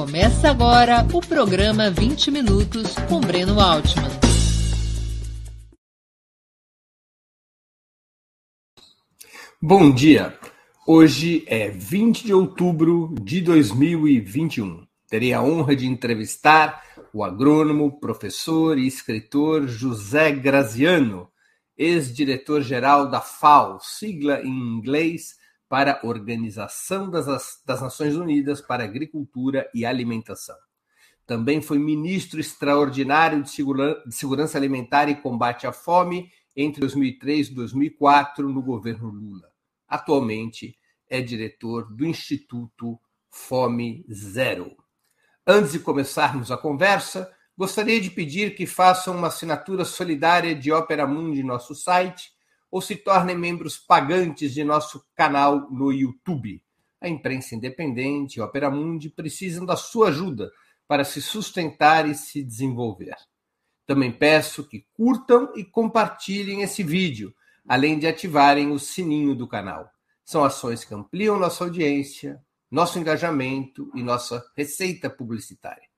Começa agora o programa 20 Minutos com Breno Altman. Bom dia! Hoje é 20 de outubro de 2021. Terei a honra de entrevistar o agrônomo, professor e escritor José Graziano, ex-diretor-geral da FAO, sigla em inglês para a Organização das, das Nações Unidas para Agricultura e Alimentação. Também foi ministro extraordinário de, Segura, de Segurança Alimentar e Combate à Fome entre 2003 e 2004 no governo Lula. Atualmente é diretor do Instituto Fome Zero. Antes de começarmos a conversa, gostaria de pedir que façam uma assinatura solidária de Opera Mundi em nosso site ou se tornem membros pagantes de nosso canal no YouTube. A imprensa independente e Opera Mundi precisam da sua ajuda para se sustentar e se desenvolver. Também peço que curtam e compartilhem esse vídeo, além de ativarem o sininho do canal. São ações que ampliam nossa audiência, nosso engajamento e nossa receita publicitária.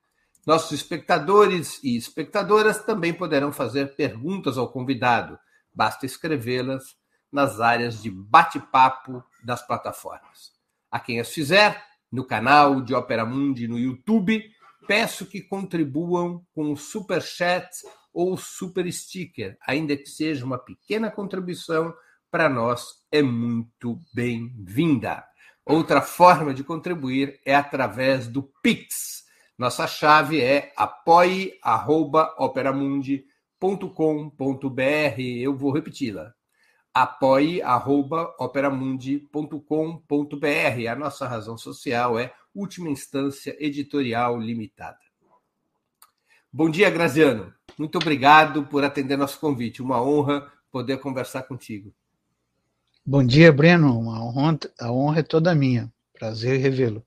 Nossos espectadores e espectadoras também poderão fazer perguntas ao convidado Basta escrevê-las nas áreas de bate-papo das plataformas. A quem as fizer, no canal de Opera Mundi no YouTube, peço que contribuam com o Super Chat ou Super Sticker, ainda que seja uma pequena contribuição, para nós é muito bem-vinda. Outra forma de contribuir é através do Pix. Nossa chave é apoie.operamundi.com operamundi.com.br. Eu vou repeti-la. apoie.operamundi.com.br. A nossa razão social é Última Instância Editorial Limitada. Bom dia, Graziano. Muito obrigado por atender nosso convite. Uma honra poder conversar contigo. Bom dia, Breno. Uma honra, a honra é toda minha. Prazer revê-lo.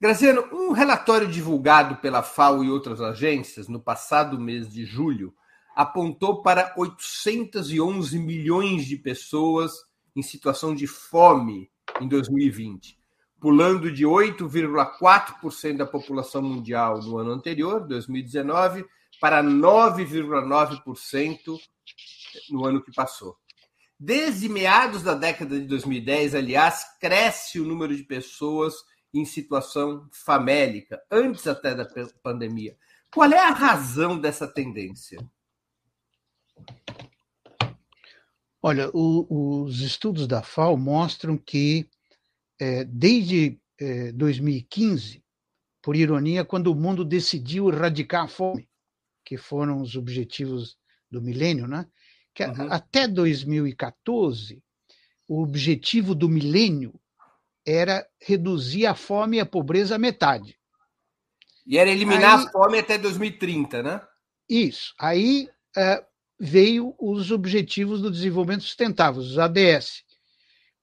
Graziano, um relatório divulgado pela FAO e outras agências no passado mês de julho apontou para 811 milhões de pessoas em situação de fome em 2020, pulando de 8,4% da população mundial no ano anterior, 2019, para 9,9% no ano que passou. Desde meados da década de 2010, aliás, cresce o número de pessoas em situação famélica, antes até da pandemia. Qual é a razão dessa tendência? Olha, o, os estudos da FAO mostram que é, desde é, 2015, por ironia, quando o mundo decidiu erradicar a fome, que foram os objetivos do milênio, né? Que uhum. até 2014, o objetivo do milênio era reduzir a fome e a pobreza à metade. E era eliminar aí, a fome até 2030, né? Isso. Aí uh, veio os Objetivos do Desenvolvimento Sustentável, os ADS.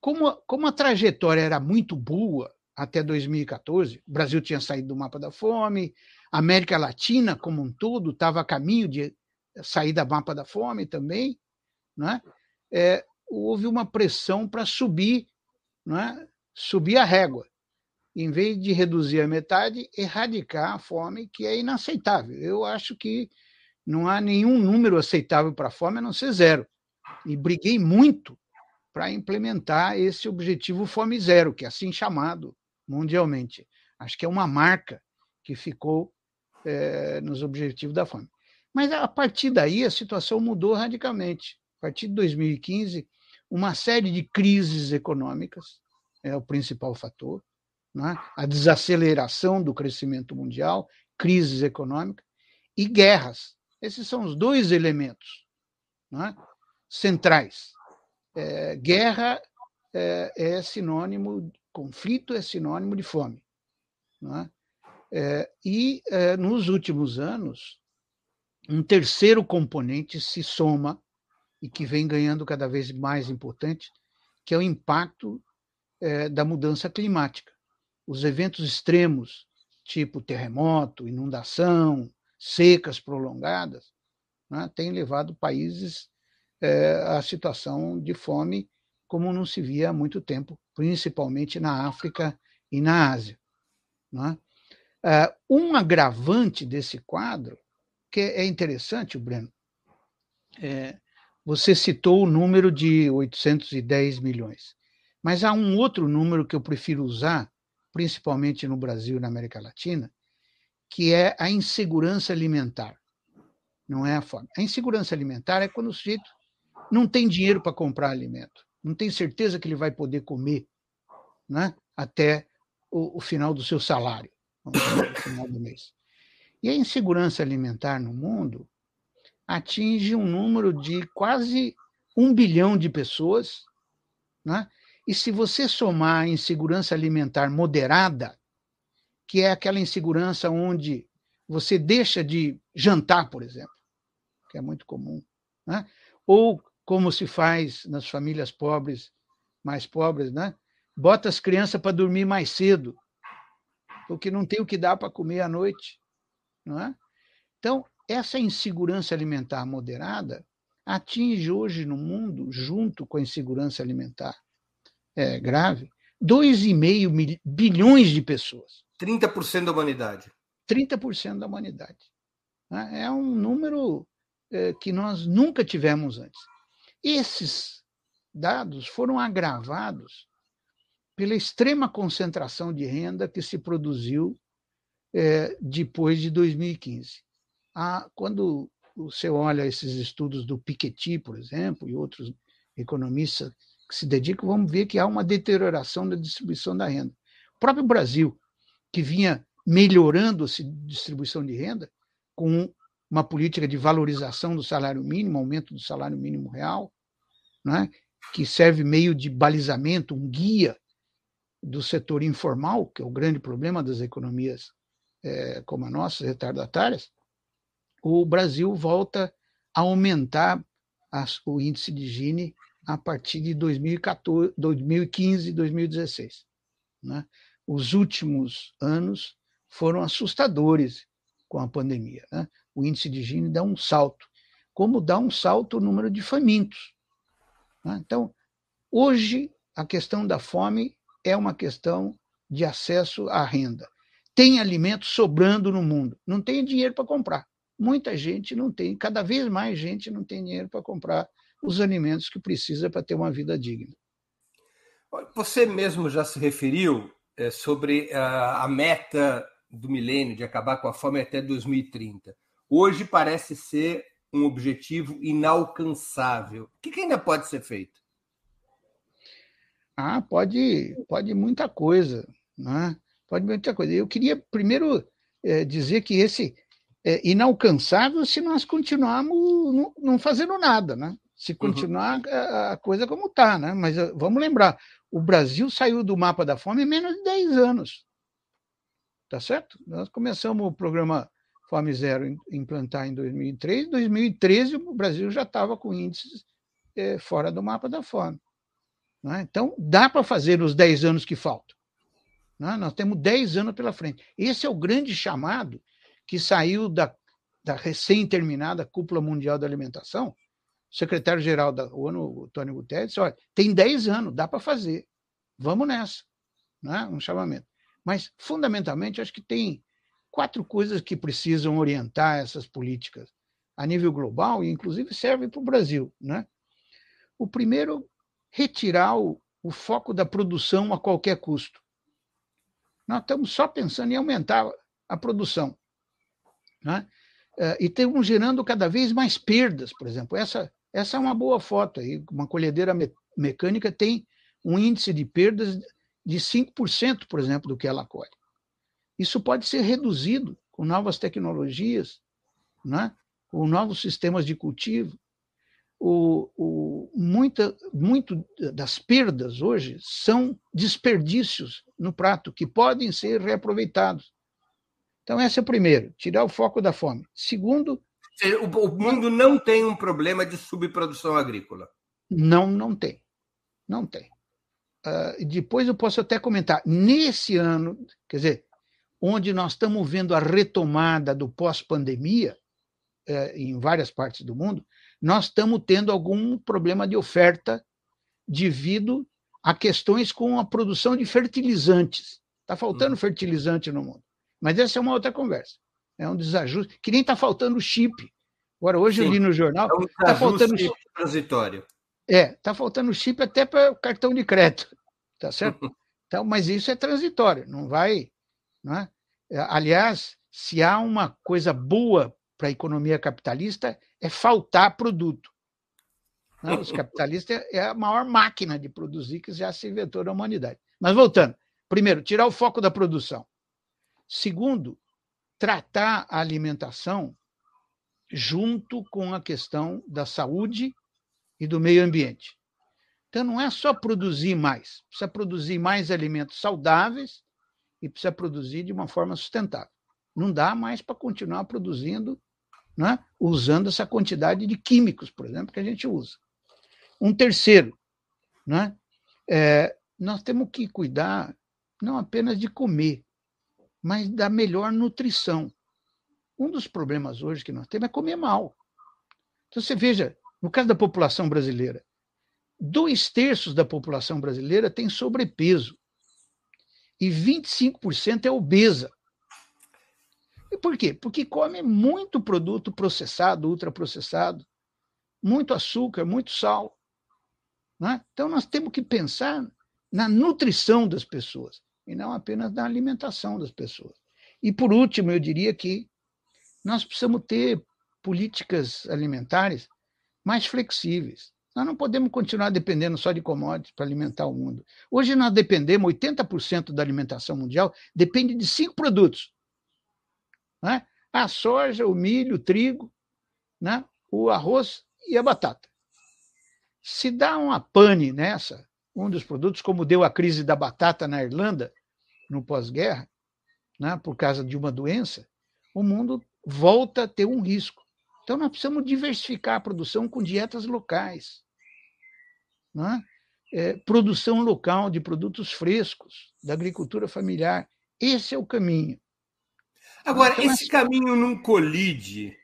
Como, como a trajetória era muito boa até 2014, o Brasil tinha saído do mapa da fome, a América Latina como um todo estava a caminho de sair do mapa da fome também, né? É, houve uma pressão para subir né, subir a régua. Em vez de reduzir a metade, erradicar a fome, que é inaceitável. Eu acho que não há nenhum número aceitável para a fome a não ser zero. E briguei muito para implementar esse objetivo Fome Zero, que é assim chamado mundialmente. Acho que é uma marca que ficou é, nos objetivos da fome. Mas a partir daí a situação mudou radicalmente. A partir de 2015, uma série de crises econômicas, é o principal fator, né? a desaceleração do crescimento mundial, crises econômicas e guerras. Esses são os dois elementos né? centrais. É, guerra é, é, sinônimo, conflito é sinônimo de fome. Né? É, e é, nos últimos anos, um terceiro componente se soma e que vem ganhando cada vez mais importante, que é o impacto é, da mudança climática. Os eventos extremos, tipo terremoto, inundação, secas prolongadas, né, têm levado países é, à situação de fome como não se via há muito tempo, principalmente na África e na Ásia. Né? Uh, um agravante desse quadro, que é interessante, Breno, é, você citou o número de 810 milhões, mas há um outro número que eu prefiro usar, principalmente no Brasil e na América Latina, que é a insegurança alimentar. Não é a fome. A insegurança alimentar é quando o sujeito não tem dinheiro para comprar alimento, não tem certeza que ele vai poder comer né, até o, o final do seu salário no final do mês. E a insegurança alimentar no mundo atinge um número de quase um bilhão de pessoas, né? E se você somar a insegurança alimentar moderada, que é aquela insegurança onde você deixa de jantar, por exemplo, que é muito comum, né? ou como se faz nas famílias pobres, mais pobres, né? bota as crianças para dormir mais cedo, porque não tem o que dar para comer à noite. Não é? Então, essa insegurança alimentar moderada atinge hoje no mundo, junto com a insegurança alimentar é, grave, 2,5 bilhões de pessoas. 30% da humanidade. 30% da humanidade. Né? É um número é, que nós nunca tivemos antes. Esses dados foram agravados pela extrema concentração de renda que se produziu é, depois de 2015. Ah, quando você olha esses estudos do Piketty, por exemplo, e outros economistas que se dedicam, vamos ver que há uma deterioração da distribuição da renda. O próprio Brasil, que vinha melhorando a distribuição de renda, com uma política de valorização do salário mínimo, aumento do salário mínimo real, né, que serve meio de balizamento, um guia do setor informal, que é o grande problema das economias é, como a nossa, retardatárias, o Brasil volta a aumentar as, o índice de Gini a partir de 2014, 2015 e 2016. Né? Os últimos anos foram assustadores com a pandemia. Né? O índice de Gini dá um salto, como dá um salto o número de famintos. Né? Então, hoje, a questão da fome é uma questão de acesso à renda. Tem alimento sobrando no mundo, não tem dinheiro para comprar. Muita gente não tem, cada vez mais gente não tem dinheiro para comprar os alimentos que precisa para ter uma vida digna. Você mesmo já se referiu é, sobre a, a meta do milênio de acabar com a fome até 2030. Hoje parece ser um objetivo inalcançável. O que, que ainda pode ser feito? Ah, pode, pode muita coisa, né? Pode muita coisa. Eu queria primeiro é, dizer que esse é inalcançável se nós continuarmos não, não fazendo nada, né? Se uhum. continuar uhum. a, a, coisa como está, né? Mas eh, vamos lembrar, o Brasil saiu do mapa da fome em menos de 10 anos. Tá certo? Nós começamos o programa Fome Zero implantar em 2003. Em 2013, o Brasil já estava com índices é, fora do mapa da fome. Né? Então, dá para fazer os 10 anos que faltam. Né? Nós temos 10 anos pela frente. Esse é o grande chamado que saiu da, da recém-terminada Cúpula Mundial da Alimentação. Secretário-geral da ONU, o Tony Guterres, disse, olha, tem 10 anos, dá para fazer. Vamos nessa. Né? Um chamamento. Mas, fundamentalmente, acho que tem quatro coisas que precisam orientar essas políticas a nível global e, inclusive, serve para o Brasil. Né? O primeiro retirar o, o foco da produção a qualquer custo. Nós estamos só pensando em aumentar a produção. Né? É, e estamos gerando cada vez mais perdas, por exemplo. Essa, essa é uma boa foto aí. Uma colhedeira me mecânica tem um índice de perdas de 5%, por exemplo, do que ela colhe. Isso pode ser reduzido com novas tecnologias, né? com novos sistemas de cultivo o, o, muita, muito das perdas hoje são desperdícios no prato que podem ser reaproveitados. Então, esse é o primeiro, tirar o foco da fome. Segundo. O, mundo não tem um problema de subprodução agrícola. Não, não tem. Não tem. Uh, depois eu posso até comentar. Nesse ano, quer dizer, onde nós estamos vendo a retomada do pós-pandemia, uh, em várias partes do mundo, nós estamos tendo algum problema de oferta devido a questões com a produção de fertilizantes. Está faltando uhum. fertilizante no mundo. Mas essa é uma outra conversa. É um desajuste, que nem está faltando chip. Agora, hoje Sim, eu li no jornal. É um tá faltando chip transitório. É, está faltando chip até para o cartão de crédito. Tá certo? Então, mas isso é transitório, não vai. Não é? Aliás, se há uma coisa boa para a economia capitalista, é faltar produto. Né? os capitalistas é a maior máquina de produzir que já se inventou na humanidade. Mas voltando, primeiro, tirar o foco da produção. Segundo, tratar a alimentação junto com a questão da saúde e do meio ambiente. Então, não é só produzir mais, precisa produzir mais alimentos saudáveis e precisa produzir de uma forma sustentável. Não dá mais para continuar produzindo né, usando essa quantidade de químicos, por exemplo, que a gente usa. Um terceiro, né, é, nós temos que cuidar não apenas de comer, mas da melhor nutrição. Um dos problemas hoje que nós temos é comer mal. Então, você veja, no caso da população brasileira, dois terços da população brasileira tem sobrepeso e 25% é obesa. E por quê? Porque come muito produto processado, ultraprocessado, muito açúcar, muito sal. Né? Então, nós temos que pensar na nutrição das pessoas e não apenas na alimentação das pessoas. E, por último, eu diria que nós precisamos ter políticas alimentares mais flexíveis. Nós não podemos continuar dependendo só de commodities para alimentar o mundo. Hoje nós dependemos, 80% da alimentação mundial depende de cinco produtos. Né? A soja, o milho, o trigo, né? o arroz e a batata. Se dá uma pane nessa, um dos produtos, como deu a crise da batata na Irlanda, no pós-guerra, né, por causa de uma doença, o mundo volta a ter um risco. Então, nós precisamos diversificar a produção com dietas locais. Né? É, produção local de produtos frescos, da agricultura familiar. Esse é o caminho. Agora, então, esse caminho não colide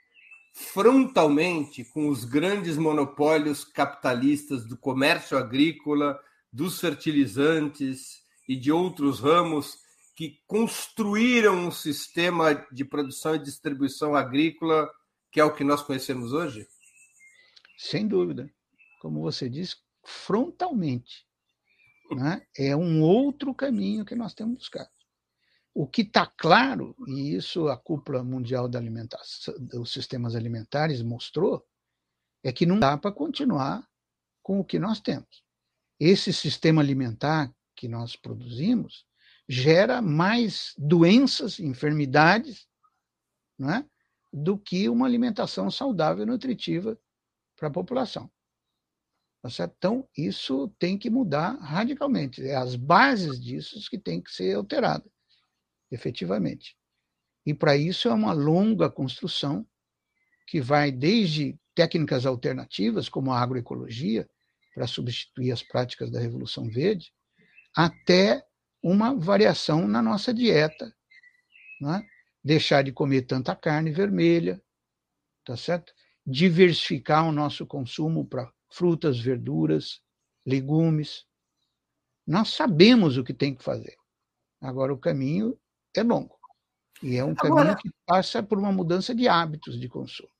frontalmente com os grandes monopólios capitalistas do comércio agrícola, dos fertilizantes e de outros ramos que construíram um sistema de produção e distribuição agrícola que é o que nós conhecemos hoje? Sem dúvida. Como você disse, frontalmente. Né? É um outro caminho que nós temos buscado. O que está claro, e isso a cúpula mundial da alimentação, dos sistemas alimentares mostrou, é que não dá para continuar com o que nós temos. Esse sistema alimentar que nós produzimos gera mais doenças, enfermidades, não é? do que uma alimentação saudável e nutritiva para a população. Tá então, isso tem que mudar radicalmente. É as bases disso que têm que ser alteradas efetivamente. E para isso é uma longa construção que vai desde técnicas alternativas, como a agroecologia, para substituir as práticas da Revolução Verde, até uma variação na nossa dieta. Né? Deixar de comer tanta carne vermelha, tá certo? diversificar o nosso consumo para frutas, verduras, legumes. Nós sabemos o que tem que fazer. Agora, o caminho é longo. E é um caminho Agora, que passa por uma mudança de hábitos de consumo.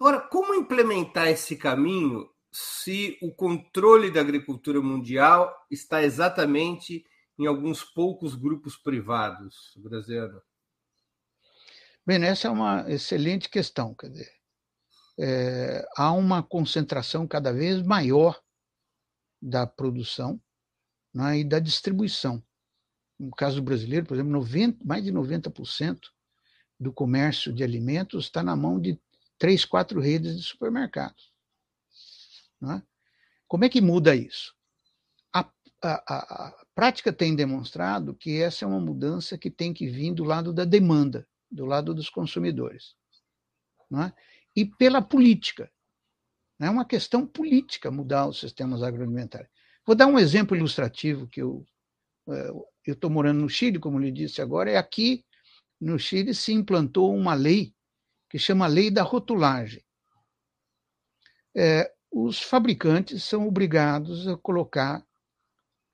Agora, como implementar esse caminho se o controle da agricultura mundial está exatamente em alguns poucos grupos privados, Brasileiro? Bem, essa é uma excelente questão. Quer dizer, é, há uma concentração cada vez maior da produção né, e da distribuição no caso brasileiro, por exemplo, 90, mais de 90% do comércio de alimentos está na mão de três, quatro redes de supermercados. É? Como é que muda isso? A, a, a, prática tem demonstrado que essa é uma mudança que tem que vir do lado da demanda, do lado dos consumidores. É? E pela política. É uma questão política mudar os sistemas agroalimentares. Vou dar um exemplo ilustrativo que eu é, estou morando no Chile, como lhe disse agora, e aqui no Chile se implantou uma lei que chama Lei da Rotulagem. É, os fabricantes são obrigados a colocar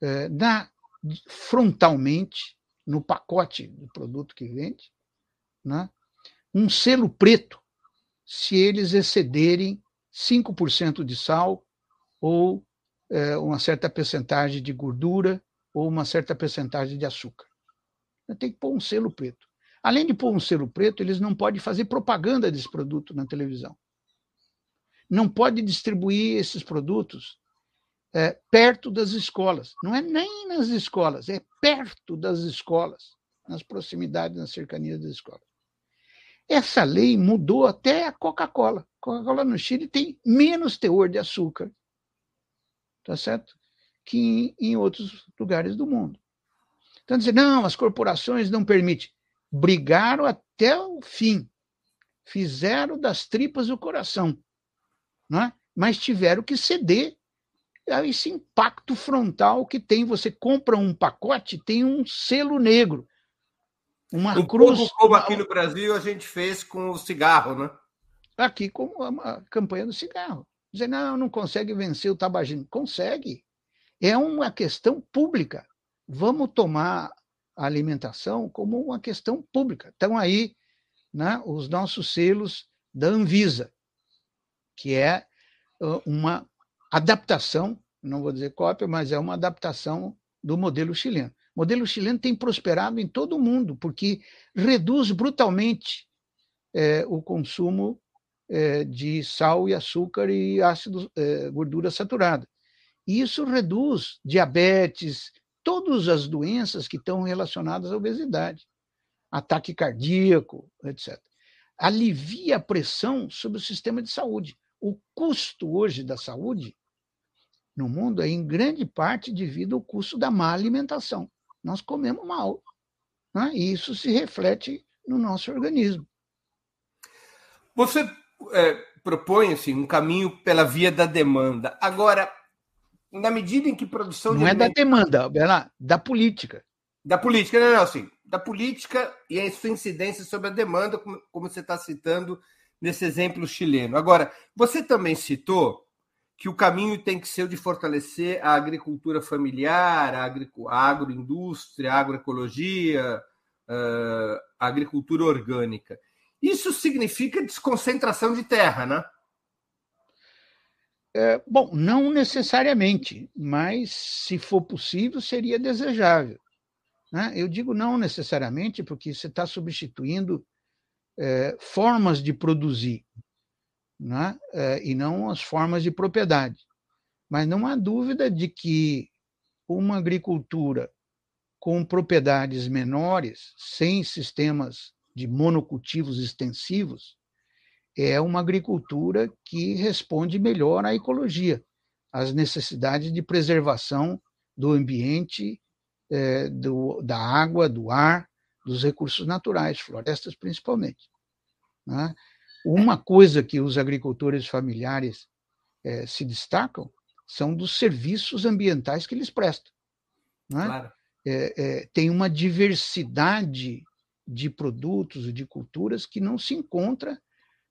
é, na, frontalmente no pacote do produto que vende, né? um selo preto se eles excederem 5% de sal ou é, uma certa percentagem de gordura ou uma certa percentagem de açúcar. Tem que pôr um selo preto. Além de pôr um selo preto, eles não podem fazer propaganda desse produto na televisão. Não pode distribuir esses produtos é, perto das escolas. Não é nem nas escolas, é perto das escolas, nas proximidades, nas cercanias das escolas. Essa lei mudou até a Coca-Cola. Coca-Cola no Chile tem menos teor de açúcar, tá certo? Que em, em outros lugares do mundo. Então, dizer, não, as corporações não permitem. Brigaram até o fim. Fizeram das tripas o coração. Né? Mas tiveram que ceder a esse impacto frontal que tem. Você compra um pacote, tem um selo negro. Uma um cruz. Pouco como aqui no Brasil a gente fez com o cigarro, né? Aqui com a campanha do cigarro. Dizer, não, não consegue vencer o tabagismo. Consegue. É uma questão pública. Vamos tomar a alimentação como uma questão pública. Estão aí né, os nossos selos da Anvisa, que é uma adaptação, não vou dizer cópia, mas é uma adaptação do modelo chileno. O modelo chileno tem prosperado em todo o mundo, porque reduz brutalmente é, o consumo é, de sal e açúcar e ácido, é, gordura saturada. E isso reduz diabetes, todas as doenças que estão relacionadas à obesidade, ataque cardíaco, etc. Alivia a pressão sobre o sistema de saúde. O custo hoje da saúde no mundo é em grande parte devido ao custo da má alimentação. Nós comemos mal. Né? E isso se reflete no nosso organismo. Você é, propõe assim, um caminho pela via da demanda. Agora, na medida em que produção não é da demanda, Bela, da política. Da política, não, não, assim, da política e a sua incidência sobre a demanda, como, como você está citando nesse exemplo chileno. Agora, você também citou que o caminho tem que ser o de fortalecer a agricultura familiar, a, agroindústria, a agroecologia, a agricultura orgânica. Isso significa desconcentração de terra, né? É, bom, não necessariamente, mas se for possível, seria desejável. Né? Eu digo não necessariamente porque você está substituindo é, formas de produzir né? É, e não as formas de propriedade. Mas não há dúvida de que uma agricultura com propriedades menores, sem sistemas de monocultivos extensivos, é uma agricultura que responde melhor à ecologia, às necessidades de preservação do ambiente, é, do, da água, do ar, dos recursos naturais, florestas principalmente. Né? Uma coisa que os agricultores familiares é, se destacam são dos serviços ambientais que eles prestam. Né? Claro. É, é, tem uma diversidade de produtos e de culturas que não se encontra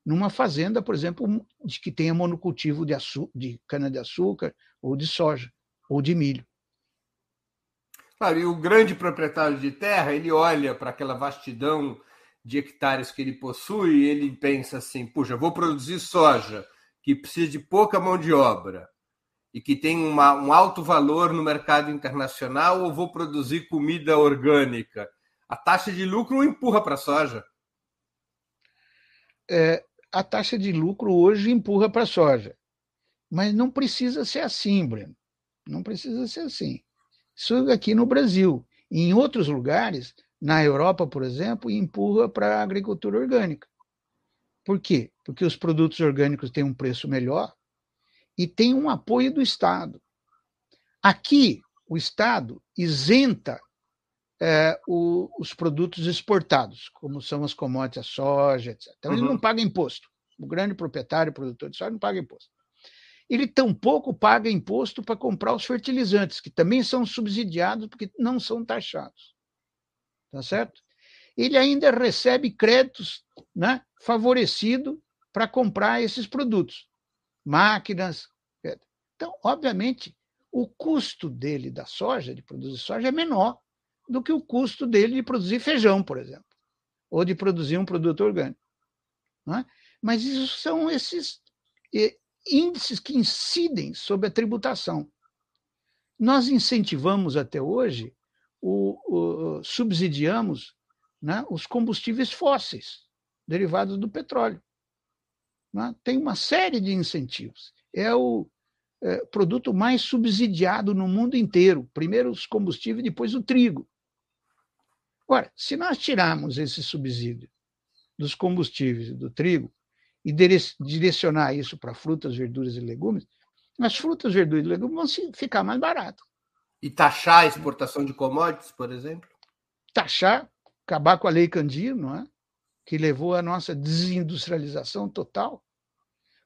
numa fazenda, por exemplo, de que tenha monocultivo de, de cana-de-açúcar ou de soja ou de milho. Claro, e o grande proprietário de terra, ele olha para aquela vastidão de hectares que ele possui, ele pensa assim: puxa, vou produzir soja, que precisa de pouca mão de obra e que tem uma, um alto valor no mercado internacional, ou vou produzir comida orgânica? A taxa de lucro empurra para a soja. É, a taxa de lucro hoje empurra para a soja. Mas não precisa ser assim, Breno. Não precisa ser assim. Isso aqui no Brasil. Em outros lugares, na Europa, por exemplo, empurra para a agricultura orgânica. Por quê? Porque os produtos orgânicos têm um preço melhor e tem um apoio do Estado. Aqui, o Estado isenta é, o, os produtos exportados, como são as commodities, a soja, etc. Então, uhum. ele não paga imposto. O grande proprietário, produtor de soja, não paga imposto. Ele tampouco paga imposto para comprar os fertilizantes, que também são subsidiados porque não são taxados tá certo? Ele ainda recebe créditos né, favorecido para comprar esses produtos, máquinas. Então, obviamente, o custo dele da soja, de produzir soja, é menor do que o custo dele de produzir feijão, por exemplo, ou de produzir um produto orgânico. É? Mas isso são esses índices que incidem sobre a tributação. Nós incentivamos até hoje, o, o subsidiamos né, os combustíveis fósseis, derivados do petróleo. Né? Tem uma série de incentivos. É o é, produto mais subsidiado no mundo inteiro. Primeiro os combustíveis, depois o trigo. Ora, se nós tirarmos esse subsídio dos combustíveis e do trigo e direcionar isso para frutas, verduras e legumes, as frutas, verduras e legumes vão ficar mais baratas. E taxar a exportação de commodities, por exemplo? Taxar, acabar com a lei Candir, não é? que levou à nossa desindustrialização total.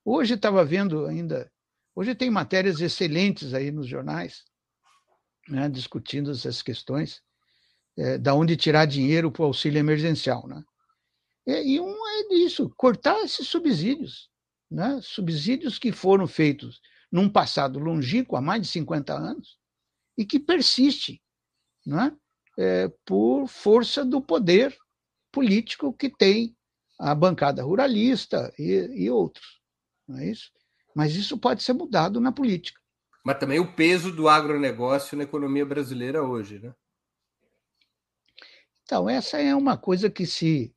Hoje estava vendo ainda, hoje tem matérias excelentes aí nos jornais, né, discutindo essas questões, é, da onde tirar dinheiro para o auxílio emergencial. Né? E um é isso, cortar esses subsídios, né? subsídios que foram feitos num passado longínquo, há mais de 50 anos, e que persiste né? É, por força do poder político que tem a bancada ruralista e, e outros. Não é isso? Mas isso pode ser mudado na política. Mas também o peso do agronegócio na economia brasileira hoje, né? Então, essa é uma coisa que se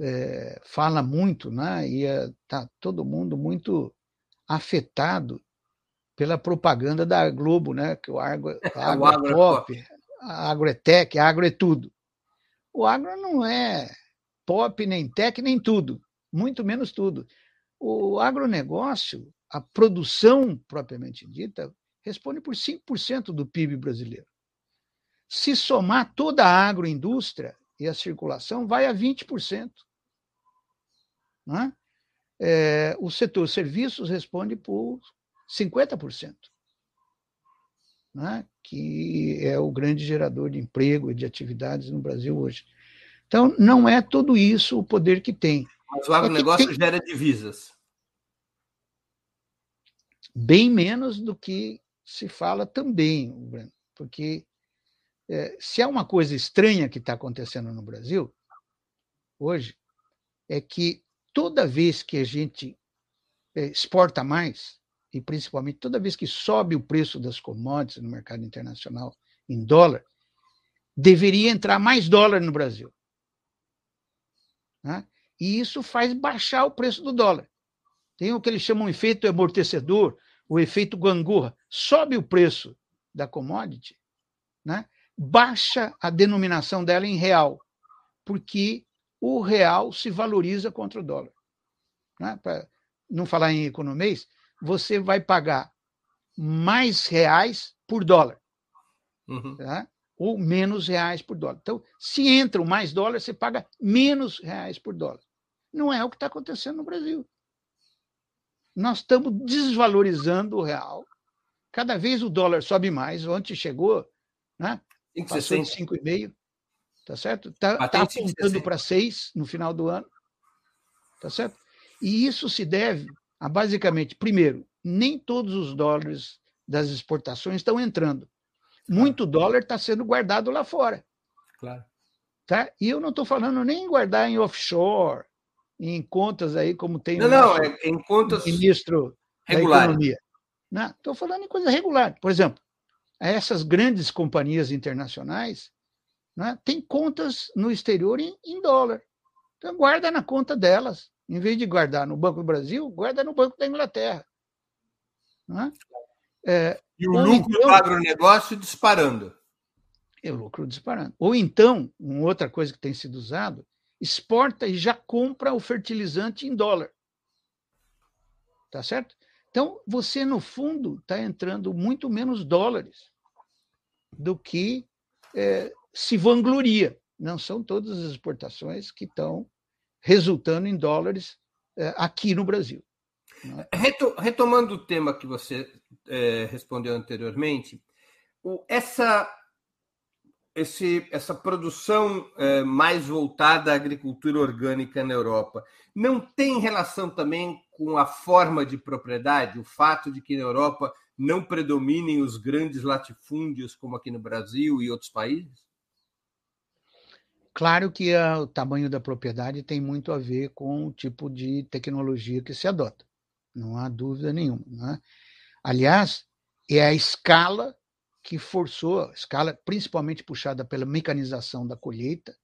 é, fala muito, né? E está é, todo mundo muito afetado pela propaganda da Globo, né? Que o agro, a agro, o agro é pop, a agro é tech, a agro é tudo. O agro não é pop, nem tech, nem tudo, muito menos tudo. O agronegócio, a produção propriamente dita, responde por 5% do PIB brasileiro. Se somar toda a agroindústria e a circulação, vai a 20%. Né? É, o setor serviços responde por 50%, né? que é o grande gerador de emprego e de atividades no Brasil hoje. Então, não é tudo isso o poder que tem. Mas o agronegócio é tem... gera divisas. Bem menos do que se fala também, porque é, se há uma coisa estranha que está acontecendo no Brasil hoje, é que toda vez que a gente é, exporta mais, e principalmente toda vez que sobe o preço das commodities no mercado internacional em dólar, deveria entrar mais dólar no Brasil. Né? E isso faz baixar o preço do dólar. Tem o que eles chamam de efeito amortecedor, o efeito gangorra. Sobe o preço da commodity, né? baixa a denominação dela em real, porque o real se valoriza contra o dólar. Né? Para não falar em economês, você vai pagar mais reais por dólar. Uhum. Tá? Ou menos reais por dólar. Então, se entram mais dólares, você paga menos reais por dólar. Não é o que está acontecendo no Brasil. Nós estamos desvalorizando o real. Cada vez o dólar sobe mais. Ontem chegou, né? Passou de 5,5. Tá certo? Está tá apontando para 6 no final do ano. Tá certo? E isso se deve a, basicamente, primeiro, nem todos os dólares das exportações estão entrando. Muito dólar está sendo guardado lá fora. Claro. Tá? E eu não estou falando nem em guardar em offshore, em contas aí, como tem não, não, é em contas ministro regulares. da Economia. Estou falando em coisa regular. Por exemplo, essas grandes companhias internacionais né, têm contas no exterior em, em dólar. Então, guarda na conta delas. Em vez de guardar no Banco do Brasil, guarda no Banco da Inglaterra. Né? É, e o lucro então, do agronegócio disparando. É o lucro disparando. Ou então, uma outra coisa que tem sido usado, exporta e já compra o fertilizante em dólar. Tá certo? Então, você, no fundo, está entrando muito menos dólares do que é, se vangloria. Não são todas as exportações que estão resultando em dólares é, aqui no Brasil. Né? Retomando o tema que você é, respondeu anteriormente, o, essa, esse, essa produção é, mais voltada à agricultura orgânica na Europa não tem relação também com a forma de propriedade, o fato de que na Europa não predominem os grandes latifúndios como aqui no Brasil e outros países? Claro que a, o tamanho da propriedade tem muito a ver com o tipo de tecnologia que se adota, não há dúvida nenhuma. Né? Aliás, é a escala que forçou, a escala principalmente puxada pela mecanização da colheita,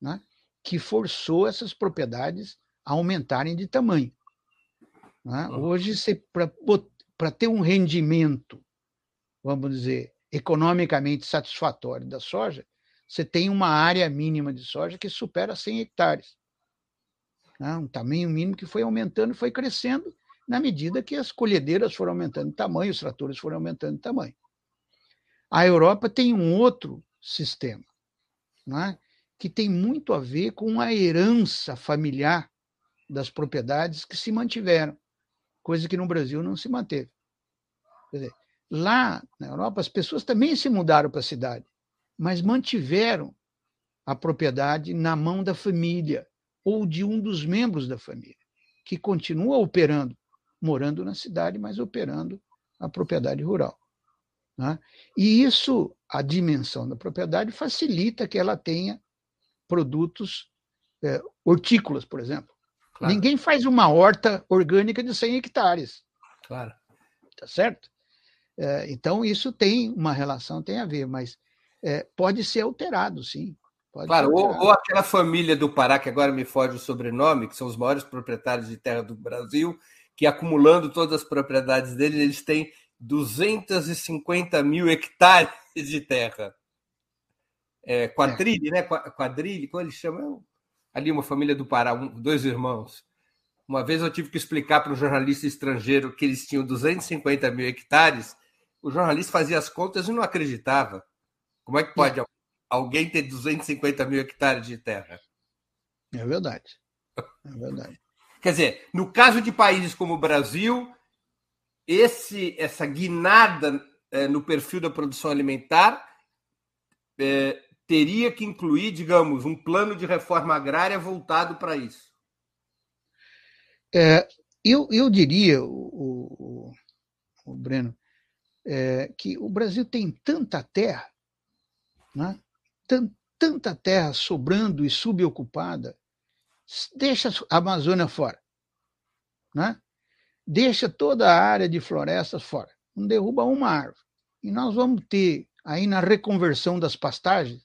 né? que forçou essas propriedades a aumentarem de tamanho. Né? Hoje, para ter um rendimento, vamos dizer, economicamente satisfatório da soja, você tem uma área mínima de soja que supera 100 hectares. Né? Um tamanho mínimo que foi aumentando, foi crescendo, na medida que as colhedeiras foram aumentando de tamanho, os tratores foram aumentando de tamanho. A Europa tem um outro sistema, né? que tem muito a ver com a herança familiar das propriedades que se mantiveram, coisa que no Brasil não se manteve. Quer dizer, lá na Europa, as pessoas também se mudaram para a cidade mas mantiveram a propriedade na mão da família ou de um dos membros da família, que continua operando, morando na cidade, mas operando a propriedade rural. Né? E isso, a dimensão da propriedade, facilita que ela tenha produtos é, hortícolas, por exemplo. Claro. Ninguém faz uma horta orgânica de 100 hectares. Claro. Tá certo? É, então, isso tem uma relação, tem a ver, mas é, pode ser alterado, sim. claro, ou, ou, aquela família do Pará, que agora me foge o sobrenome, que são os maiores proprietários de terra do Brasil, que acumulando todas as propriedades deles, eles têm 250 mil hectares de terra. É, quadrilha, é. né? Quadrilha, como eles chamam? Ali, uma família do Pará, um, dois irmãos. Uma vez eu tive que explicar para um jornalista estrangeiro que eles tinham 250 mil hectares. O jornalista fazia as contas e não acreditava. Como é que pode alguém ter 250 mil hectares de terra? É verdade. É verdade. Quer dizer, no caso de países como o Brasil, esse, essa guinada é, no perfil da produção alimentar é, teria que incluir, digamos, um plano de reforma agrária voltado para isso. É, eu, eu diria, o, o, o Breno, é, que o Brasil tem tanta terra né? tanta terra sobrando e subocupada, deixa a Amazônia fora. Né? Deixa toda a área de florestas fora. Não derruba uma árvore. E nós vamos ter, aí na reconversão das pastagens,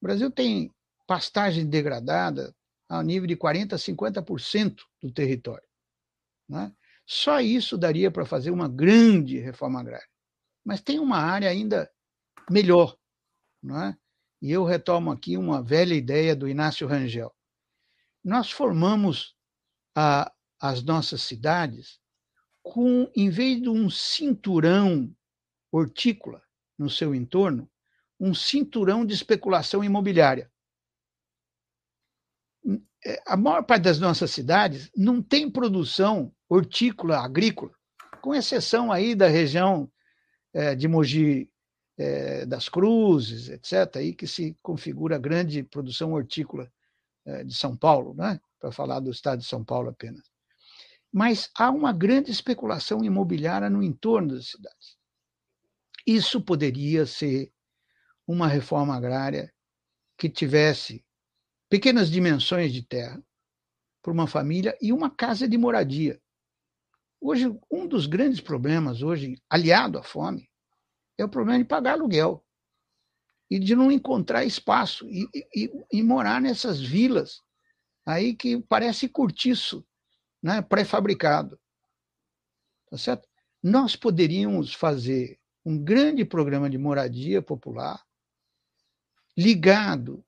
o Brasil tem pastagem degradada ao nível de 40% a 50% do território. Né? Só isso daria para fazer uma grande reforma agrária. Mas tem uma área ainda melhor, não é? E eu retomo aqui uma velha ideia do Inácio Rangel. Nós formamos a, as nossas cidades com, em vez de um cinturão hortícola no seu entorno, um cinturão de especulação imobiliária. É, a maior parte das nossas cidades não tem produção hortícola, agrícola, com exceção aí da região é, de Mogi é, das Cruzes, etc., aí que se configura a grande produção hortícola é, de São Paulo, né? para falar do estado de São Paulo apenas. Mas há uma grande especulação imobiliária no entorno das cidades. Isso poderia ser uma reforma agrária que tivesse pequenas dimensões de terra para uma família e uma casa de moradia. Hoje, um dos grandes problemas, hoje, aliado à fome, é o problema de pagar aluguel e de não encontrar espaço e, e, e morar nessas vilas aí que parece cortiço, né, pré-fabricado. Tá certo? Nós poderíamos fazer um grande programa de moradia popular ligado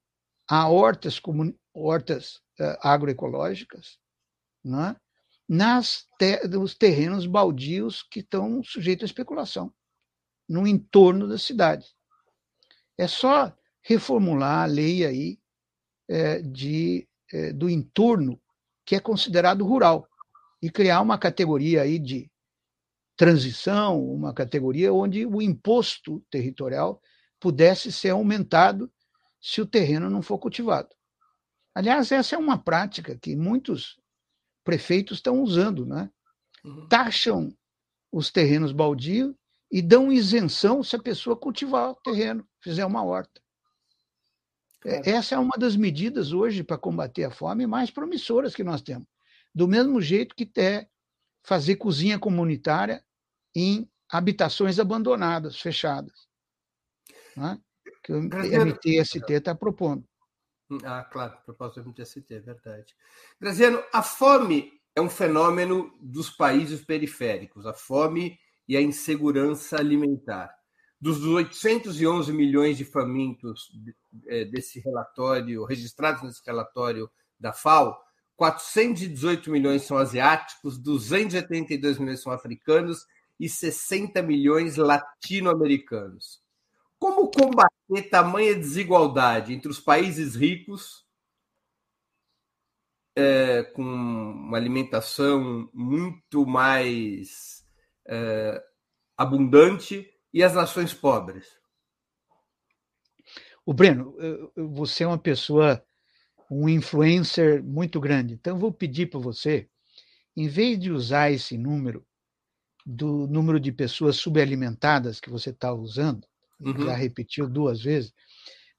a hortas, hortas uh, agroecológicas, né, nas te nos terrenos baldios que estão sujeitos à especulação no entorno da cidade. É só reformular a lei aí é, de, é, do entorno que é considerado rural e criar uma categoria aí de transição, uma categoria onde o imposto territorial pudesse ser aumentado se o terreno não for cultivado. Aliás, essa é uma prática que muitos prefeitos estão usando, né? Uhum. Taxam os terrenos baldios e dão isenção se a pessoa cultivar o terreno, fizer uma horta. Claro. Essa é uma das medidas hoje para combater a fome mais promissoras que nós temos. Do mesmo jeito que é fazer cozinha comunitária em habitações abandonadas, fechadas. Né? Que o MTST está propondo. Ah, claro, propósito do MTST, é verdade. Graziano, a fome é um fenômeno dos países periféricos, a fome e a insegurança alimentar. Dos 811 milhões de famintos é, desse relatório, registrados nesse relatório da FAO, 418 milhões são asiáticos, 282 milhões são africanos e 60 milhões latino-americanos. Como combater tamanha desigualdade entre os países ricos, é, com uma alimentação muito mais é, abundante, e as nações pobres? O Breno, você é uma pessoa, um influencer muito grande. Então, vou pedir para você, em vez de usar esse número do número de pessoas subalimentadas que você está usando, uhum. já repetiu duas vezes,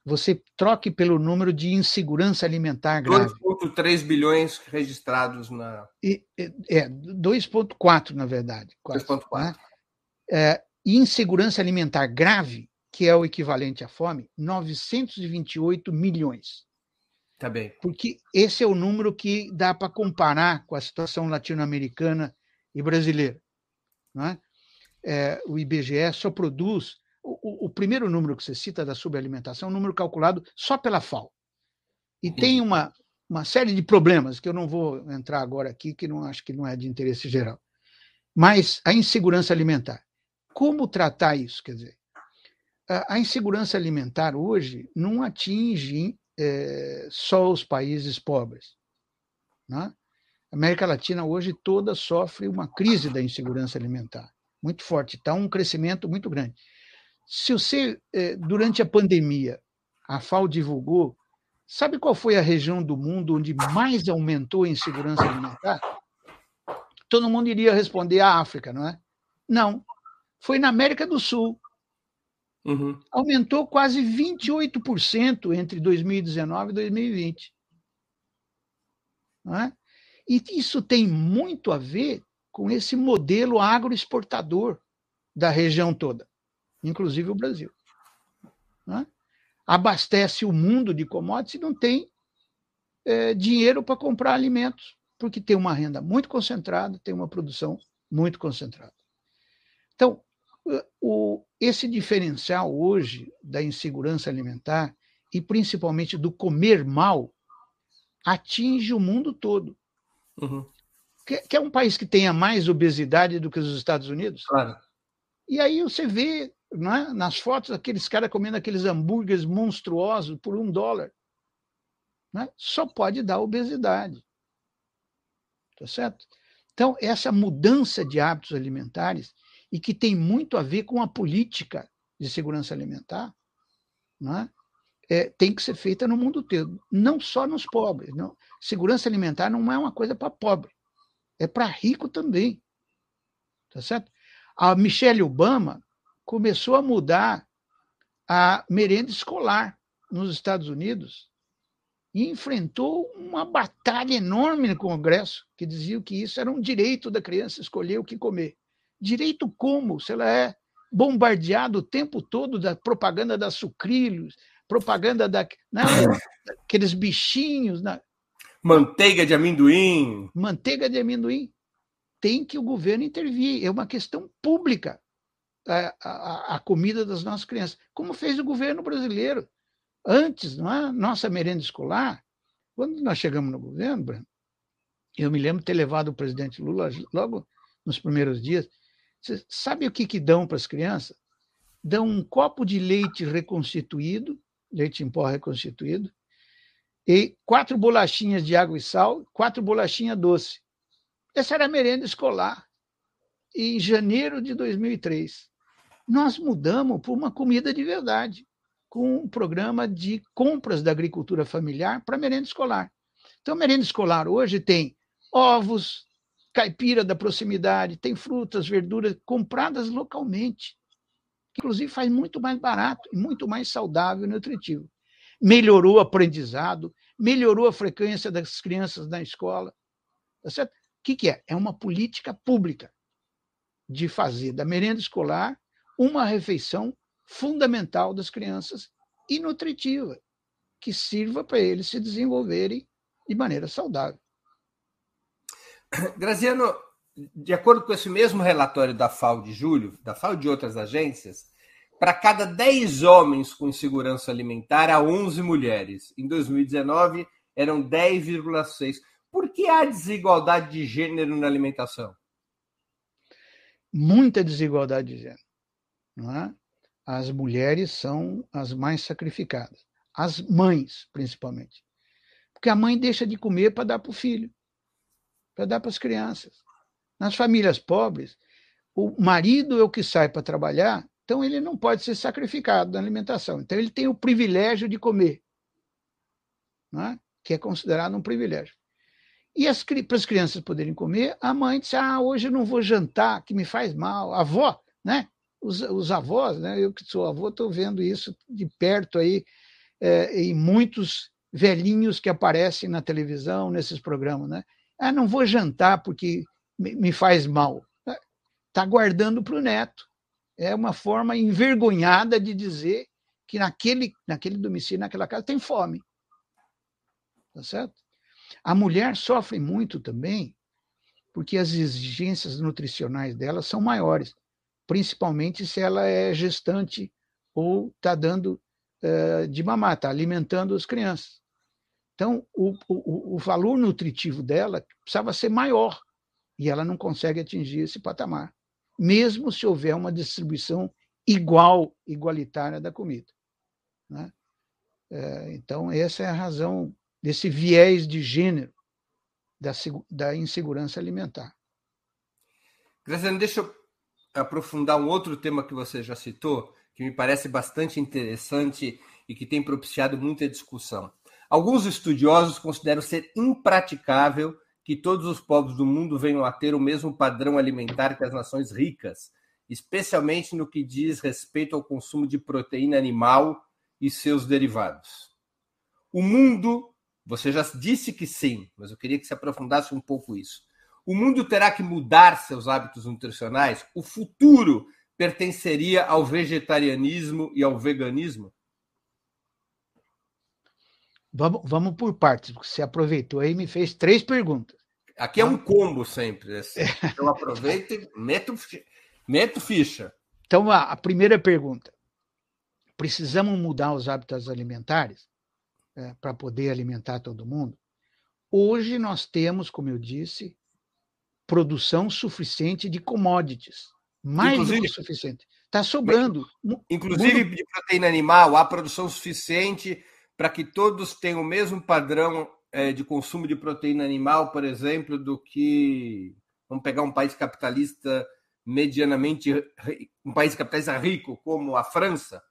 você troque pelo número de insegurança alimentar grave. 2,3 bilhões registrados na. E, é, 2,4, na verdade. 2,4. Né? É, insegurança alimentar grave, que é o equivalente à fome, 928 milhões. Tá bem. Porque esse é o número que dá para comparar com a situação latino-americana e brasileira. Né? É, o IBGE só produz. O, primeiro número que você cita da subalimentação é um número calculado só pela FAO. E tem uma, uma série de problemas que eu não vou entrar agora aqui, que não acho que não é de interesse geral. Mas a insegurança alimentar. Como tratar isso? Quer dizer, a, a insegurança alimentar hoje não atinge é, só os países pobres. Né? A América Latina hoje toda sofre uma crise da insegurança alimentar muito forte, está um crescimento muito grande. Se você, eh, durante a pandemia, a FAO divulgou, sabe qual foi a região do mundo onde mais aumentou a insegurança alimentar? Todo mundo iria responder a África, não é? Não. Foi na América do Sul. Uhum. Aumentou quase 28% entre 2019 e 2020. Não é? E isso tem muito a ver com esse modelo agroexportador da região toda, inclusive o Brasil. Né? Abastece o mundo de commodities e não tem é, dinheiro para comprar alimentos, porque tem uma renda muito concentrada, tem uma produção muito concentrada. Então, o, esse diferencial hoje da insegurança alimentar e principalmente do comer mal atinge o mundo todo. Uhum. Quer, um país que tenha mais obesidade do que os Estados Unidos? Claro. E aí você vê né, nas fotos aqueles caras comendo aqueles hambúrgueres monstruosos por um dólar. Né? Só pode dar obesidade. Tá certo? Então, essa mudança de hábitos alimentares, e que tem muito a ver com a política de segurança alimentar, né? é, tem que ser feita no mundo todo, não só nos pobres. Não. Segurança alimentar não é uma coisa para pobre, é para rico também. Tá certo? A Michelle Obama começou a mudar a merenda escolar nos Estados Unidos e enfrentou uma batalha enorme no Congresso, que dizia que isso era um direito da criança escolher o que comer. Direito como? Se ela é bombardeada o tempo todo da propaganda da sucrilhos, propaganda da, né, daqueles bichinhos. Né? Manteiga de amendoim. Manteiga de amendoim. Tem que o governo intervir. É uma questão pública a, a, comida das nossas crianças. Como fez o governo brasileiro. Antes, não é? nossa merenda escolar, quando nós chegamos no governo, eu me lembro de ter levado o presidente Lula logo nos primeiros dias. Você sabe o que, que dão para as crianças? Dão um copo de leite reconstituído leite em pó reconstituído, e quatro bolachinhas de água e sal, quatro bolachinhas doce. Essa era a merenda escolar. Em janeiro de 2003, nós mudamos para uma comida de verdade, com um programa de compras da agricultura familiar para merenda escolar. Então, a merenda escolar hoje tem ovos, caipira da proximidade, tem frutas, verduras compradas localmente inclusive faz muito mais barato e muito mais saudável e nutritivo. melhorou o aprendizado, melhorou a frequência das crianças na escola. Tá certo? O que, que é? É uma política pública de fazer da merenda escolar uma refeição fundamental das crianças e nutritiva, que sirva para eles se desenvolverem de maneira saudável. Graziano, de acordo com esse mesmo relatório da FAO de julho, da FAO e de outras agências, para cada 10 homens com insegurança alimentar, há 11 mulheres. Em 2019, eram 10,6. Por que há desigualdade de gênero na alimentação? Muita desigualdade de gênero. É? As mulheres são as mais sacrificadas. As mães, principalmente. Porque a mãe deixa de comer para dar para o filho, para dar para as crianças. Nas famílias pobres, o marido é o que sai para trabalhar, então ele não pode ser sacrificado na alimentação. Então ele tem o privilégio de comer, é? que é considerado um privilégio. E para as crianças poderem comer, a mãe diz: Ah, hoje eu não vou jantar, que me faz mal. A avó, né? Os, os avós, né? Eu que sou avô, estou vendo isso de perto aí, é, em muitos velhinhos que aparecem na televisão, nesses programas, né? Ah, não vou jantar porque me faz mal. Está guardando para o neto. É uma forma envergonhada de dizer que naquele, naquele domicílio, naquela casa, tem fome. Tá certo? A mulher sofre muito também porque as exigências nutricionais dela são maiores, principalmente se ela é gestante ou está dando uh, de mamar, está alimentando as crianças. Então, o, o, o valor nutritivo dela precisava ser maior e ela não consegue atingir esse patamar, mesmo se houver uma distribuição igual, igualitária da comida. Né? É, então, essa é a razão desse viés de gênero da, da insegurança alimentar. Graciano, deixa eu aprofundar um outro tema que você já citou, que me parece bastante interessante e que tem propiciado muita discussão. Alguns estudiosos consideram ser impraticável que todos os povos do mundo venham a ter o mesmo padrão alimentar que as nações ricas, especialmente no que diz respeito ao consumo de proteína animal e seus derivados. O mundo, você já disse que sim, mas eu queria que se aprofundasse um pouco isso. O mundo terá que mudar seus hábitos nutricionais? O futuro pertenceria ao vegetarianismo e ao veganismo? Vamos, vamos por partes, porque você aproveitou aí e me fez três perguntas. Aqui é um combo sempre. Assim. Então aproveito e meto, meto ficha. Então, a, a primeira pergunta. Precisamos mudar os hábitos alimentares é, para poder alimentar todo mundo? Hoje nós temos, como eu disse, produção suficiente de commodities. Mais inclusive, do que suficiente. Está sobrando. Inclusive de proteína animal, há produção suficiente para que todos tenham o mesmo padrão é, de consumo de proteína animal, por exemplo, do que vamos pegar um país capitalista medianamente um país capitalista rico como a França?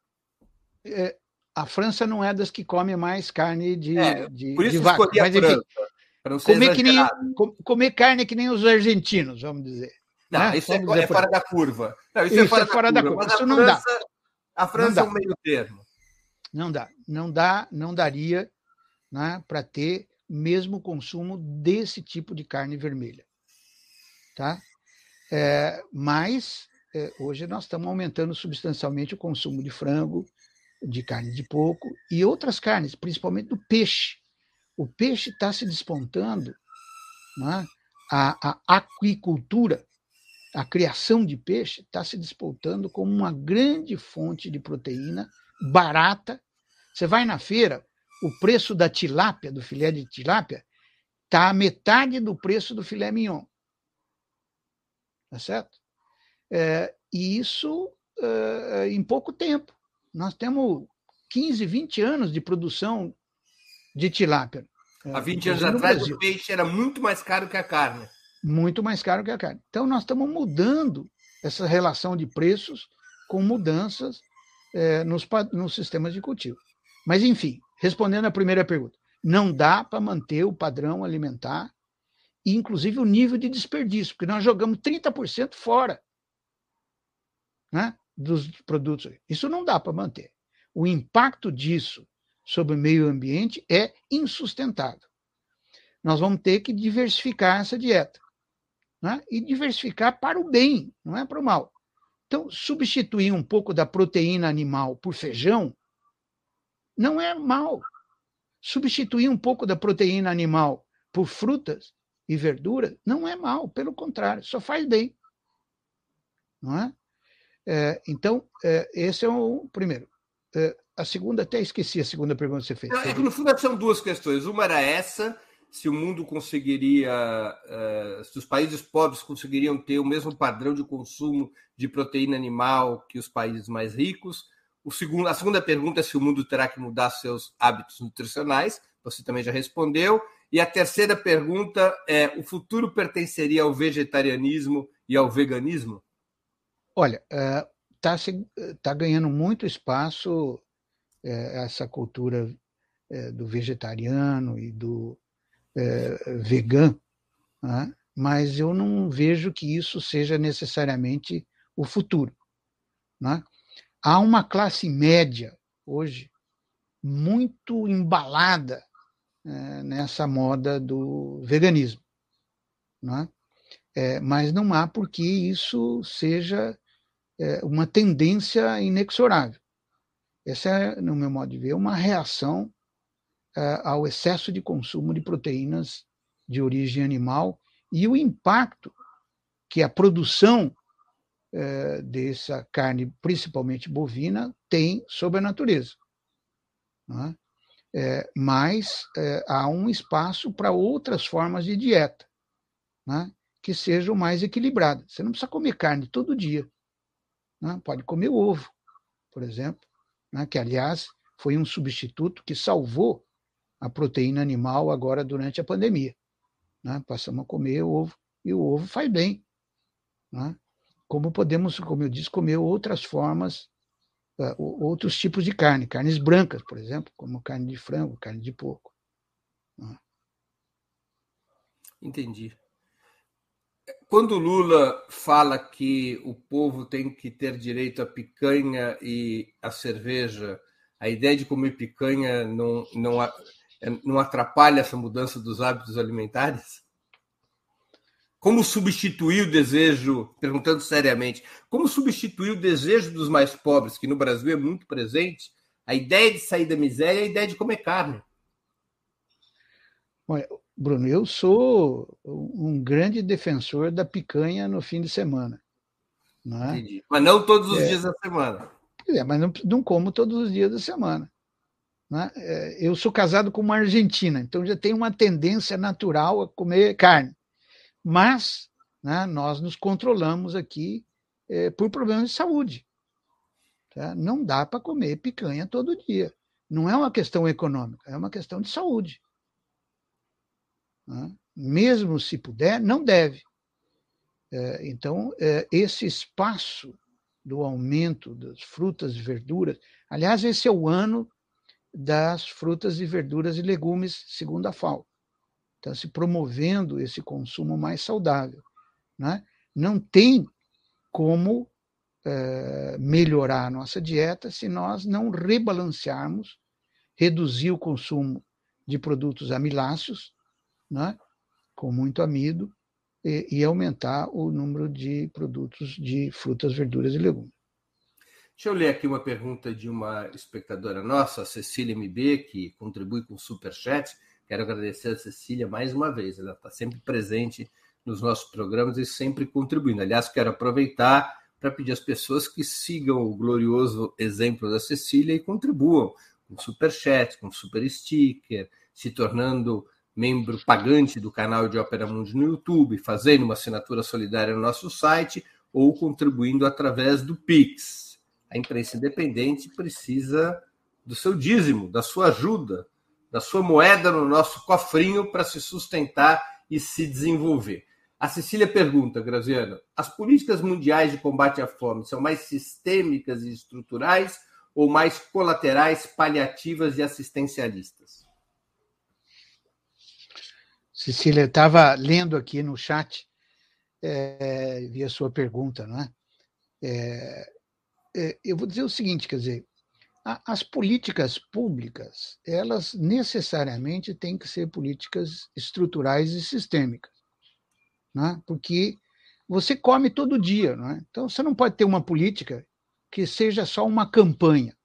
É, a França não é das que come mais carne de, é, de, por isso de vaca. Mas, enfim, comer, que nem, comer carne que nem os argentinos, vamos dizer. Não, né? isso é, é fora da curva. Não, isso, é isso, é fora, da, fora curva. da curva. Isso não França, dá. A França é um meio termo. Não dá, não dá, não daria né, para ter mesmo consumo desse tipo de carne vermelha, tá? É, mas é, hoje nós estamos aumentando substancialmente o consumo de frango, de carne de porco e outras carnes, principalmente do peixe. O peixe está se despontando, né? a, a aquicultura, a criação de peixe está se despontando como uma grande fonte de proteína barata. Você vai na feira, o preço da tilápia, do filé de tilápia, está a metade do preço do filé mignon. Tá certo? É, e isso é, em pouco tempo. Nós temos 15, 20 anos de produção de tilápia. Há 20 anos atrás, o peixe era muito mais caro que a carne. Muito mais caro que a carne. Então, nós estamos mudando essa relação de preços com mudanças é, nos, nos sistemas de cultivo. Mas, enfim, respondendo à primeira pergunta, não dá para manter o padrão alimentar inclusive, o nível de desperdício, porque nós jogamos 30% fora né, dos produtos. Isso não dá para manter. O impacto disso sobre o meio ambiente é insustentável. Nós vamos ter que diversificar essa dieta. Né? E diversificar para o bem, não é para o mal. Então, substituir um pouco da proteína animal por feijão não é mal. Substituir um pouco da proteína animal por frutas e verduras não é mal, pelo contrário, só faz bem. Não é? é então, é, esse é o primeiro. É, a segunda, até esqueci a segunda pergunta que você fez. É que no fundo são duas questões. Uma era essa, se o mundo conseguiria, uh, se os países pobres conseguiriam ter o mesmo padrão de consumo de proteína animal que os países mais ricos. O segundo, a segunda pergunta é se o mundo terá que mudar seus hábitos nutricionais. Você também já respondeu. E a terceira pergunta é: o futuro pertenceria ao vegetarianismo e ao veganismo? Olha, está uh, tá ganhando muito espaço essa cultura uh, do vegetariano e do é, vegano, né? mas eu não vejo que isso seja necessariamente o futuro. Né? Há uma classe média hoje muito embalada é, nessa moda do veganismo. Né? É, mas não há por que isso seja é, uma tendência inexorável. Essa é, no meu modo de ver, uma reação uh, ao excesso de consumo de proteínas de origem animal e o impacto que a produção uh, dessa carne, principalmente bovina, tem sobre a natureza. É? É, mas é, há um espaço para outras formas de dieta né, que sejam mais equilibradas. Você não precisa comer carne todo dia. Né? Pode comer ovo, por exemplo, né, que, aliás, foi um substituto que salvou a proteína animal agora durante a pandemia. Né? Passamos a comer ovo e o ovo faz bem. Né? Como podemos, como eu disse, comer outras formas, uh, outros tipos de carne, carnes brancas, por exemplo, como carne de frango, carne de porco. Né? Entendi. Quando Lula fala que o povo tem que ter direito à picanha e à cerveja, a ideia de comer picanha não, não, não atrapalha essa mudança dos hábitos alimentares? Como substituir o desejo, perguntando seriamente, como substituir o desejo dos mais pobres, que no Brasil é muito presente, a ideia de sair da miséria e a ideia de comer carne? Olha, Bruno, eu sou um grande defensor da picanha no fim de semana. Não é? Mas não todos os é, dias da semana. É, mas não, não como todos os dias da semana. Né? É, eu sou casado com uma argentina, então já tenho uma tendência natural a comer carne. Mas né, nós nos controlamos aqui é, por problemas de saúde. Tá? Não dá para comer picanha todo dia. Não é uma questão econômica, é uma questão de saúde. Né? Mesmo se puder, não deve. É, então, é, esse espaço do aumento das frutas e verduras, aliás, esse é o ano das frutas e verduras e legumes, segundo a FAO. Está se promovendo esse consumo mais saudável. Né? Não tem como é, melhorar a nossa dieta se nós não rebalancearmos, reduzir o consumo de produtos amiláceos, né? com muito amido, e, e aumentar o número de produtos de frutas, verduras e legumes. Deixa eu ler aqui uma pergunta de uma espectadora nossa, a Cecília MB, que contribui com o Superchat. Quero agradecer a Cecília mais uma vez, ela está sempre presente nos nossos programas e sempre contribuindo. Aliás, quero aproveitar para pedir às pessoas que sigam o glorioso exemplo da Cecília e contribuam com Superchat, com Super Sticker, se tornando membro pagante do canal de Opera Mundi no YouTube, fazendo uma assinatura solidária no nosso site ou contribuindo através do Pix a imprensa independente precisa do seu dízimo, da sua ajuda, da sua moeda no nosso cofrinho para se sustentar e se desenvolver. A Cecília pergunta, Graziano, as políticas mundiais de combate à fome são mais sistêmicas e estruturais ou mais colaterais, paliativas e assistencialistas? Cecília, estava lendo aqui no chat, é, vi a sua pergunta, não é? é é, eu vou dizer o seguinte, quer dizer, as políticas públicas, elas necessariamente têm que ser políticas estruturais e sistêmicas, né? porque você come todo dia, não é? então você não pode ter uma política que seja só uma campanha,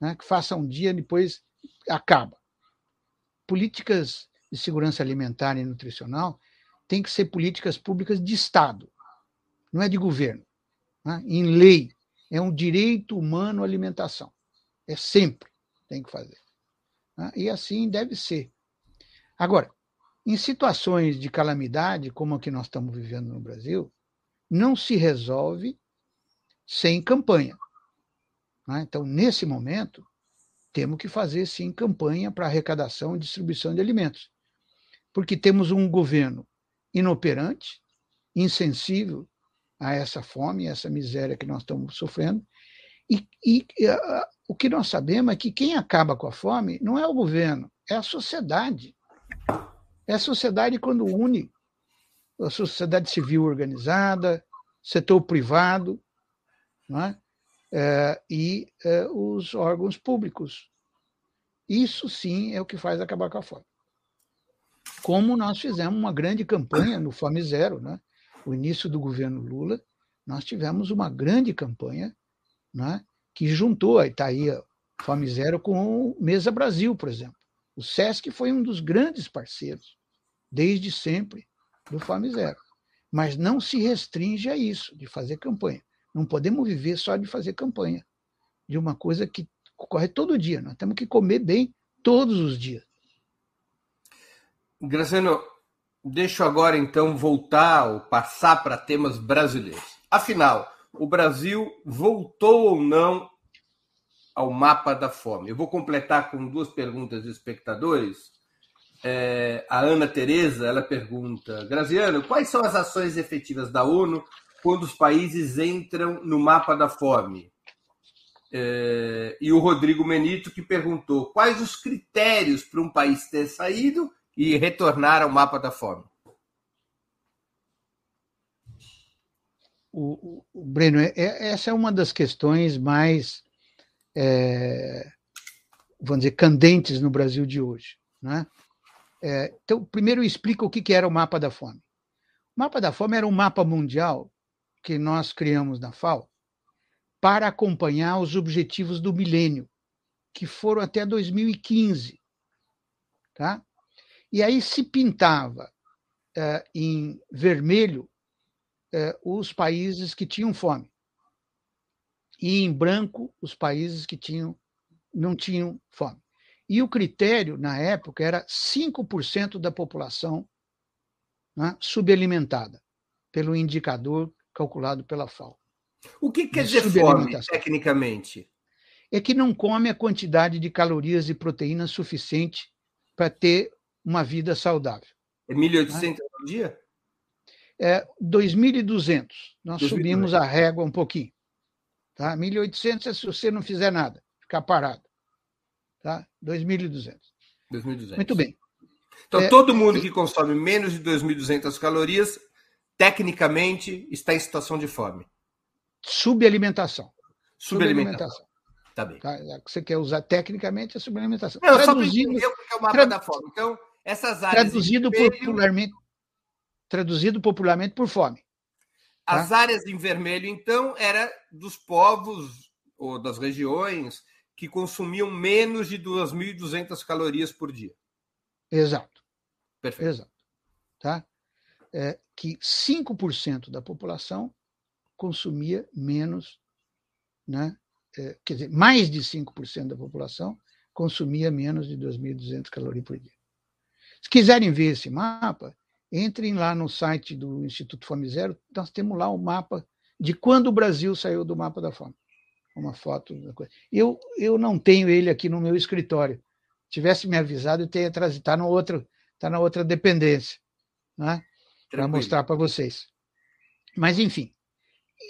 né? que faça um dia depois acaba. Políticas de segurança alimentar e nutricional têm que ser políticas públicas de Estado, não é de governo. Né? Em lei, é um direito humano à alimentação. É sempre tem que fazer. Né? E assim deve ser. Agora, em situações de calamidade, como a que nós estamos vivendo no Brasil, não se resolve sem campanha. Né? Então, nesse momento, temos que fazer sim campanha para arrecadação e distribuição de alimentos. Porque temos um governo inoperante, insensível a essa fome, a essa miséria que nós estamos sofrendo, e, e o que nós sabemos é que quem acaba com a fome não é o governo, é a sociedade. É a sociedade quando une a sociedade civil organizada, setor privado é? É, e é, os órgãos públicos. Isso sim é o que faz acabar com a fome. Como nós fizemos uma grande campanha no Fome Zero, né? o início do governo Lula, nós tivemos uma grande campanha né, que juntou, está aí a Fome Zero com o Mesa Brasil, por exemplo. O SESC foi um dos grandes parceiros, desde sempre, do Fome Zero. Mas não se restringe a isso, de fazer campanha. Não podemos viver só de fazer campanha, de uma coisa que ocorre todo dia. Nós temos que comer bem todos os dias. Graciano, deixa eu agora então voltar ou passar para temas brasileiros. Afinal, o Brasil voltou ou não ao mapa da fome? Eu vou completar com duas perguntas de espectadores. É, a Ana Tereza ela pergunta: Graziano, quais são as ações efetivas da ONU quando os países entram no mapa da fome? É, e o Rodrigo Menito que perguntou: quais os critérios para um país ter saído e retornar ao mapa da fome? o, o Breno, é, é, essa é uma das questões mais, é, vamos dizer, candentes no Brasil de hoje. Né? É, então, primeiro explica o que, que era o mapa da fome. O mapa da fome era um mapa mundial que nós criamos na FAO para acompanhar os objetivos do milênio, que foram até 2015. Tá? E aí se pintava é, em vermelho é, os países que tinham fome. E em branco, os países que tinham, não tinham fome. E o critério, na época, era 5% da população né, subalimentada, pelo indicador calculado pela FAO. O que quer dizer fome, tecnicamente? É que não come a quantidade de calorias e proteínas suficiente para ter uma vida saudável. É 1.800 né? por dia? é 2.200. Nós 2, subimos a régua um pouquinho. Tá? 1.800 é se você não fizer nada, ficar parado. Tá? 2.200. 2.200. Muito bem. Então, é, todo mundo que consome menos de 2.200 calorias, tecnicamente, está em situação de fome. Subalimentação. Subalimentação. Tá bem. Tá? Você quer usar tecnicamente a subalimentação. Não, Traduzindo, só para entender o que é o mapa da fome. Então, essas áreas. Traduzido popularmente, traduzido popularmente por fome. Tá? As áreas em vermelho, então, era dos povos ou das regiões que consumiam menos de 2.200 calorias por dia. Exato. Perfeito. Exato. Tá? É, que 5% da população consumia menos, né? É, quer dizer, mais de 5% da população consumia menos de 2.200 calorias por dia. Se quiserem ver esse mapa, Entrem lá no site do Instituto Fome Zero, nós temos lá o um mapa de quando o Brasil saiu do mapa da fome. Uma foto. Eu, eu não tenho ele aqui no meu escritório. Tivesse me avisado, eu teria trazido. Está na outra, tá na outra dependência, né? para mostrar para vocês. Mas, enfim.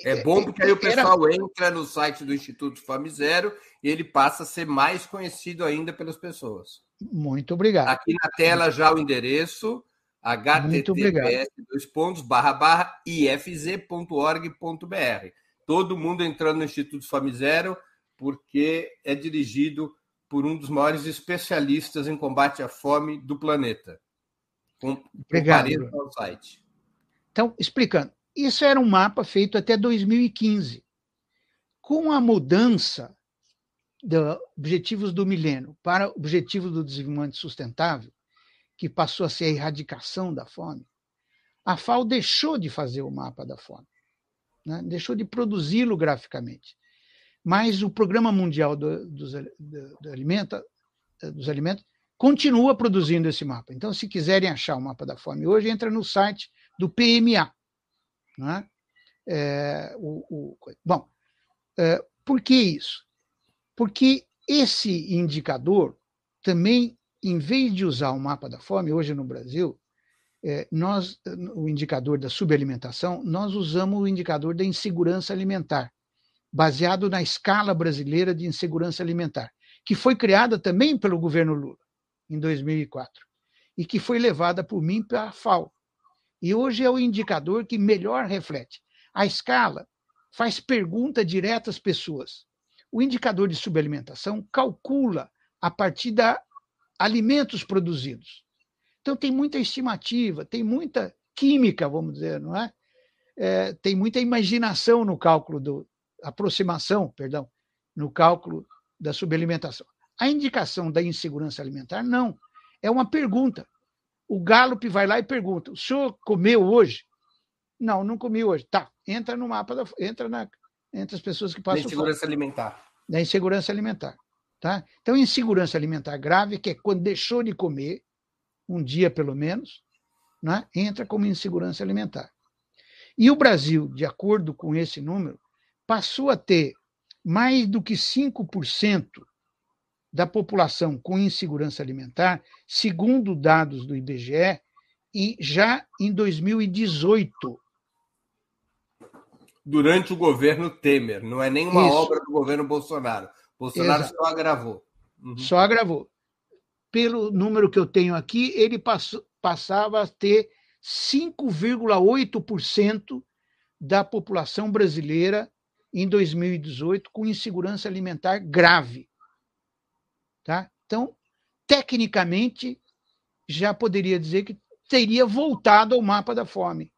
É bom porque aí o pessoal era... entra no site do Instituto Fome Zero e ele passa a ser mais conhecido ainda pelas pessoas. Muito obrigado. Aqui na tela já o endereço https dois pontos barra barra ifz.org.br. Todo mundo entrando no Instituto Fome Zero porque é dirigido por um dos maiores especialistas em combate à fome do planeta. Com, Obrigado. ao site. Então, explicando, isso era um mapa feito até 2015. Com a mudança dos objetivos do milênio para objetivos do desenvolvimento sustentável, que passou a ser a erradicação da fome, a FAO deixou de fazer o mapa da fome, né? deixou de produzi-lo graficamente. Mas o Programa Mundial do, dos, do, do alimenta, dos Alimentos continua produzindo esse mapa. Então, se quiserem achar o mapa da fome hoje, entra no site do PMA. Né? É, o, o, bom, é, por que isso? Porque esse indicador também, em vez de usar o mapa da fome, hoje no Brasil, é, nós, o indicador da subalimentação, nós usamos o indicador da insegurança alimentar, baseado na escala brasileira de insegurança alimentar, que foi criada também pelo governo Lula, em 2004, e que foi levada por mim para a FAO. E hoje é o indicador que melhor reflete. A escala faz pergunta direta às pessoas. O indicador de subalimentação calcula a partir de alimentos produzidos. Então tem muita estimativa, tem muita química, vamos dizer, não é? é tem muita imaginação no cálculo do aproximação, perdão, no cálculo da subalimentação. A indicação da insegurança alimentar não, é uma pergunta. O Gallup vai lá e pergunta: o senhor comeu hoje? Não, não comi hoje. Tá, entra no mapa, da, entra na, entre as pessoas que passam. Da insegurança alimentar. Da insegurança alimentar. Tá? Então, insegurança alimentar grave, que é quando deixou de comer, um dia pelo menos, né, entra como insegurança alimentar. E o Brasil, de acordo com esse número, passou a ter mais do que 5% da população com insegurança alimentar, segundo dados do IBGE, e já em 2018. Durante o governo Temer, não é nenhuma Isso. obra do governo Bolsonaro. Bolsonaro Exato. só agravou. Uhum. Só agravou. Pelo número que eu tenho aqui, ele passou, passava a ter 5,8% da população brasileira em 2018 com insegurança alimentar grave. Tá? Então, tecnicamente, já poderia dizer que teria voltado ao mapa da fome,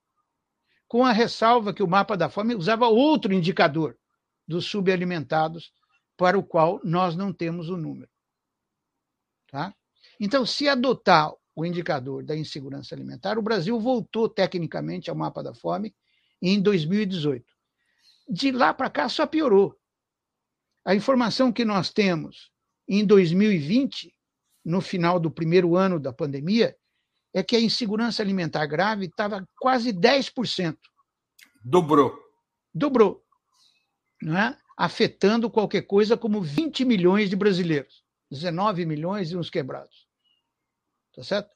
com a ressalva que o mapa da fome usava outro indicador dos subalimentados, para o qual nós não temos o número. Tá? Então, se adotar o indicador da insegurança alimentar, o Brasil voltou tecnicamente ao mapa da fome em 2018. De lá para cá só piorou. A informação que nós temos em 2020, no final do primeiro ano da pandemia, é que a insegurança alimentar grave estava quase 10%. Dobrou. Dobrou. Não é? Afetando qualquer coisa como 20 milhões de brasileiros. 19 milhões e uns quebrados. Tá certo?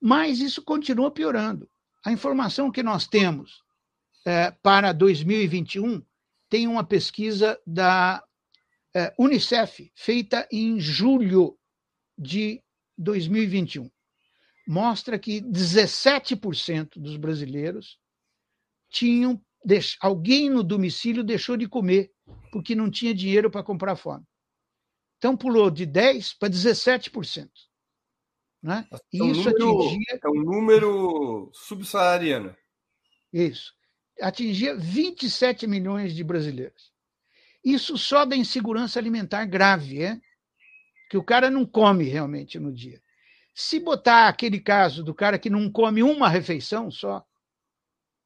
Mas isso continua piorando. A informação que nós temos é, para 2021 tem uma pesquisa da é, Unicef, feita em julho de 2021, mostra que 17% dos brasileiros tinham. Alguém no domicílio deixou de comer porque não tinha dinheiro para comprar fome. Então pulou de 10% para 17%. Né? É um isso número, atingia. É um número subsaariano. Isso. Atingia 27 milhões de brasileiros. Isso só da insegurança alimentar grave, é? Que o cara não come realmente no dia. Se botar aquele caso do cara que não come uma refeição só,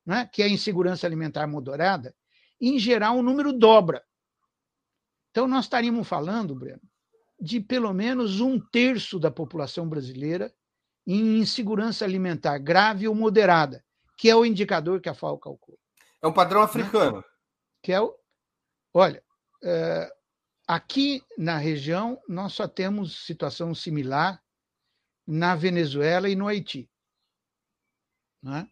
né, que é a insegurança alimentar moderada, em geral o número dobra. Então nós estaríamos falando, Breno, de pelo menos um terço da população brasileira em insegurança alimentar grave ou moderada, que é o indicador que a FAO calcula. É um padrão africano. Né? Que é o. Olha, é, aqui na região, nós só temos situação similar na Venezuela e no Haiti. Né?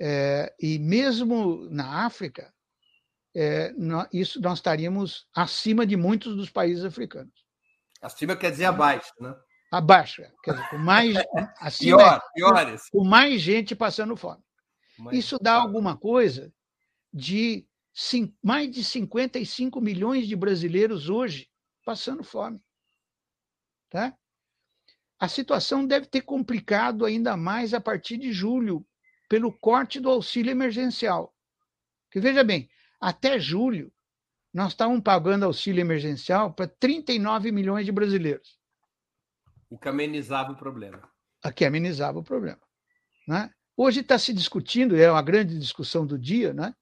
É, e mesmo na África, é, nós, isso nós estaríamos acima de muitos dos países africanos. Acima quer dizer abaixo, né? Abaixo, é. quer dizer, com mais acima, Pior, piores. com mais gente passando fome. Mas... Isso dá alguma coisa de sim, mais de 55 milhões de brasileiros hoje passando fome. Tá? A situação deve ter complicado ainda mais a partir de julho, pelo corte do auxílio emergencial. Que veja bem, até julho, nós estávamos pagando auxílio emergencial para 39 milhões de brasileiros. O que amenizava o problema. O que amenizava o problema. Né? Hoje está se discutindo, é uma grande discussão do dia, né?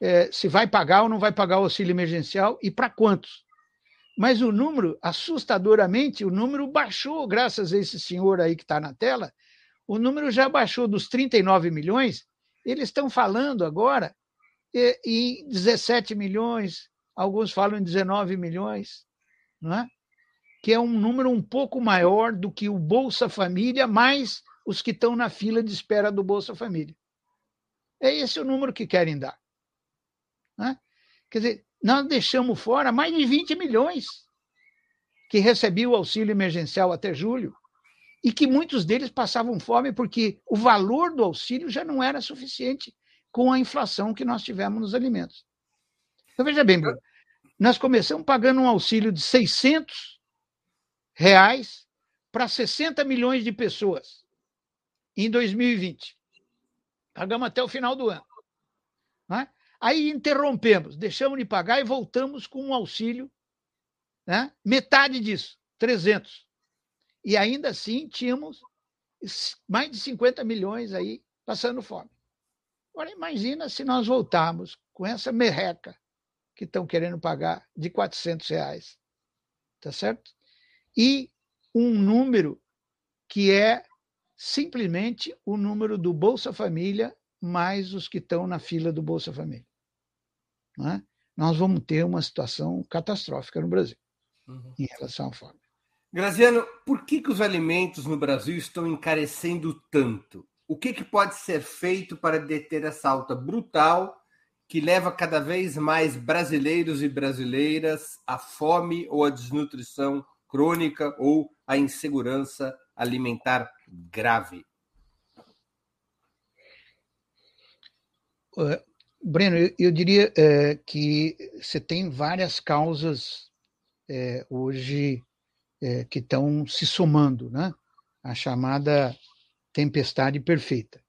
É, se vai pagar ou não vai pagar o auxílio emergencial e para quantos. Mas o número, assustadoramente, o número baixou, graças a esse senhor aí que está na tela, o número já baixou dos 39 milhões, eles estão falando agora em 17 milhões, alguns falam em 19 milhões, não é? que é um número um pouco maior do que o Bolsa Família, mais os que estão na fila de espera do Bolsa Família. É esse o número que querem dar. Né? Quer dizer, nós deixamos fora mais de 20 milhões que recebiam o auxílio emergencial até julho e que muitos deles passavam fome porque o valor do auxílio já não era suficiente com a inflação que nós tivemos nos alimentos. Então, veja bem, Bruno, nós começamos pagando um auxílio de 600 reais para 60 milhões de pessoas em 2020. Pagamos até o final do ano. Né? Aí interrompemos, deixamos de pagar e voltamos com um auxílio, né? metade disso, 300. E ainda assim tínhamos mais de 50 milhões aí passando fome. Agora imagina se nós voltarmos com essa merreca que estão querendo pagar de 400 reais, tá certo? E um número que é simplesmente o número do Bolsa Família mais os que estão na fila do Bolsa Família né, nós vamos ter uma situação catastrófica no Brasil uhum. em relação à fome. Graziano, por que, que os alimentos no Brasil estão encarecendo tanto? O que, que pode ser feito para deter essa alta brutal que leva cada vez mais brasileiros e brasileiras à fome ou à desnutrição crônica ou à insegurança alimentar grave? Breno, eu, eu diria é, que você tem várias causas é, hoje é, que estão se somando, né? A chamada tempestade perfeita.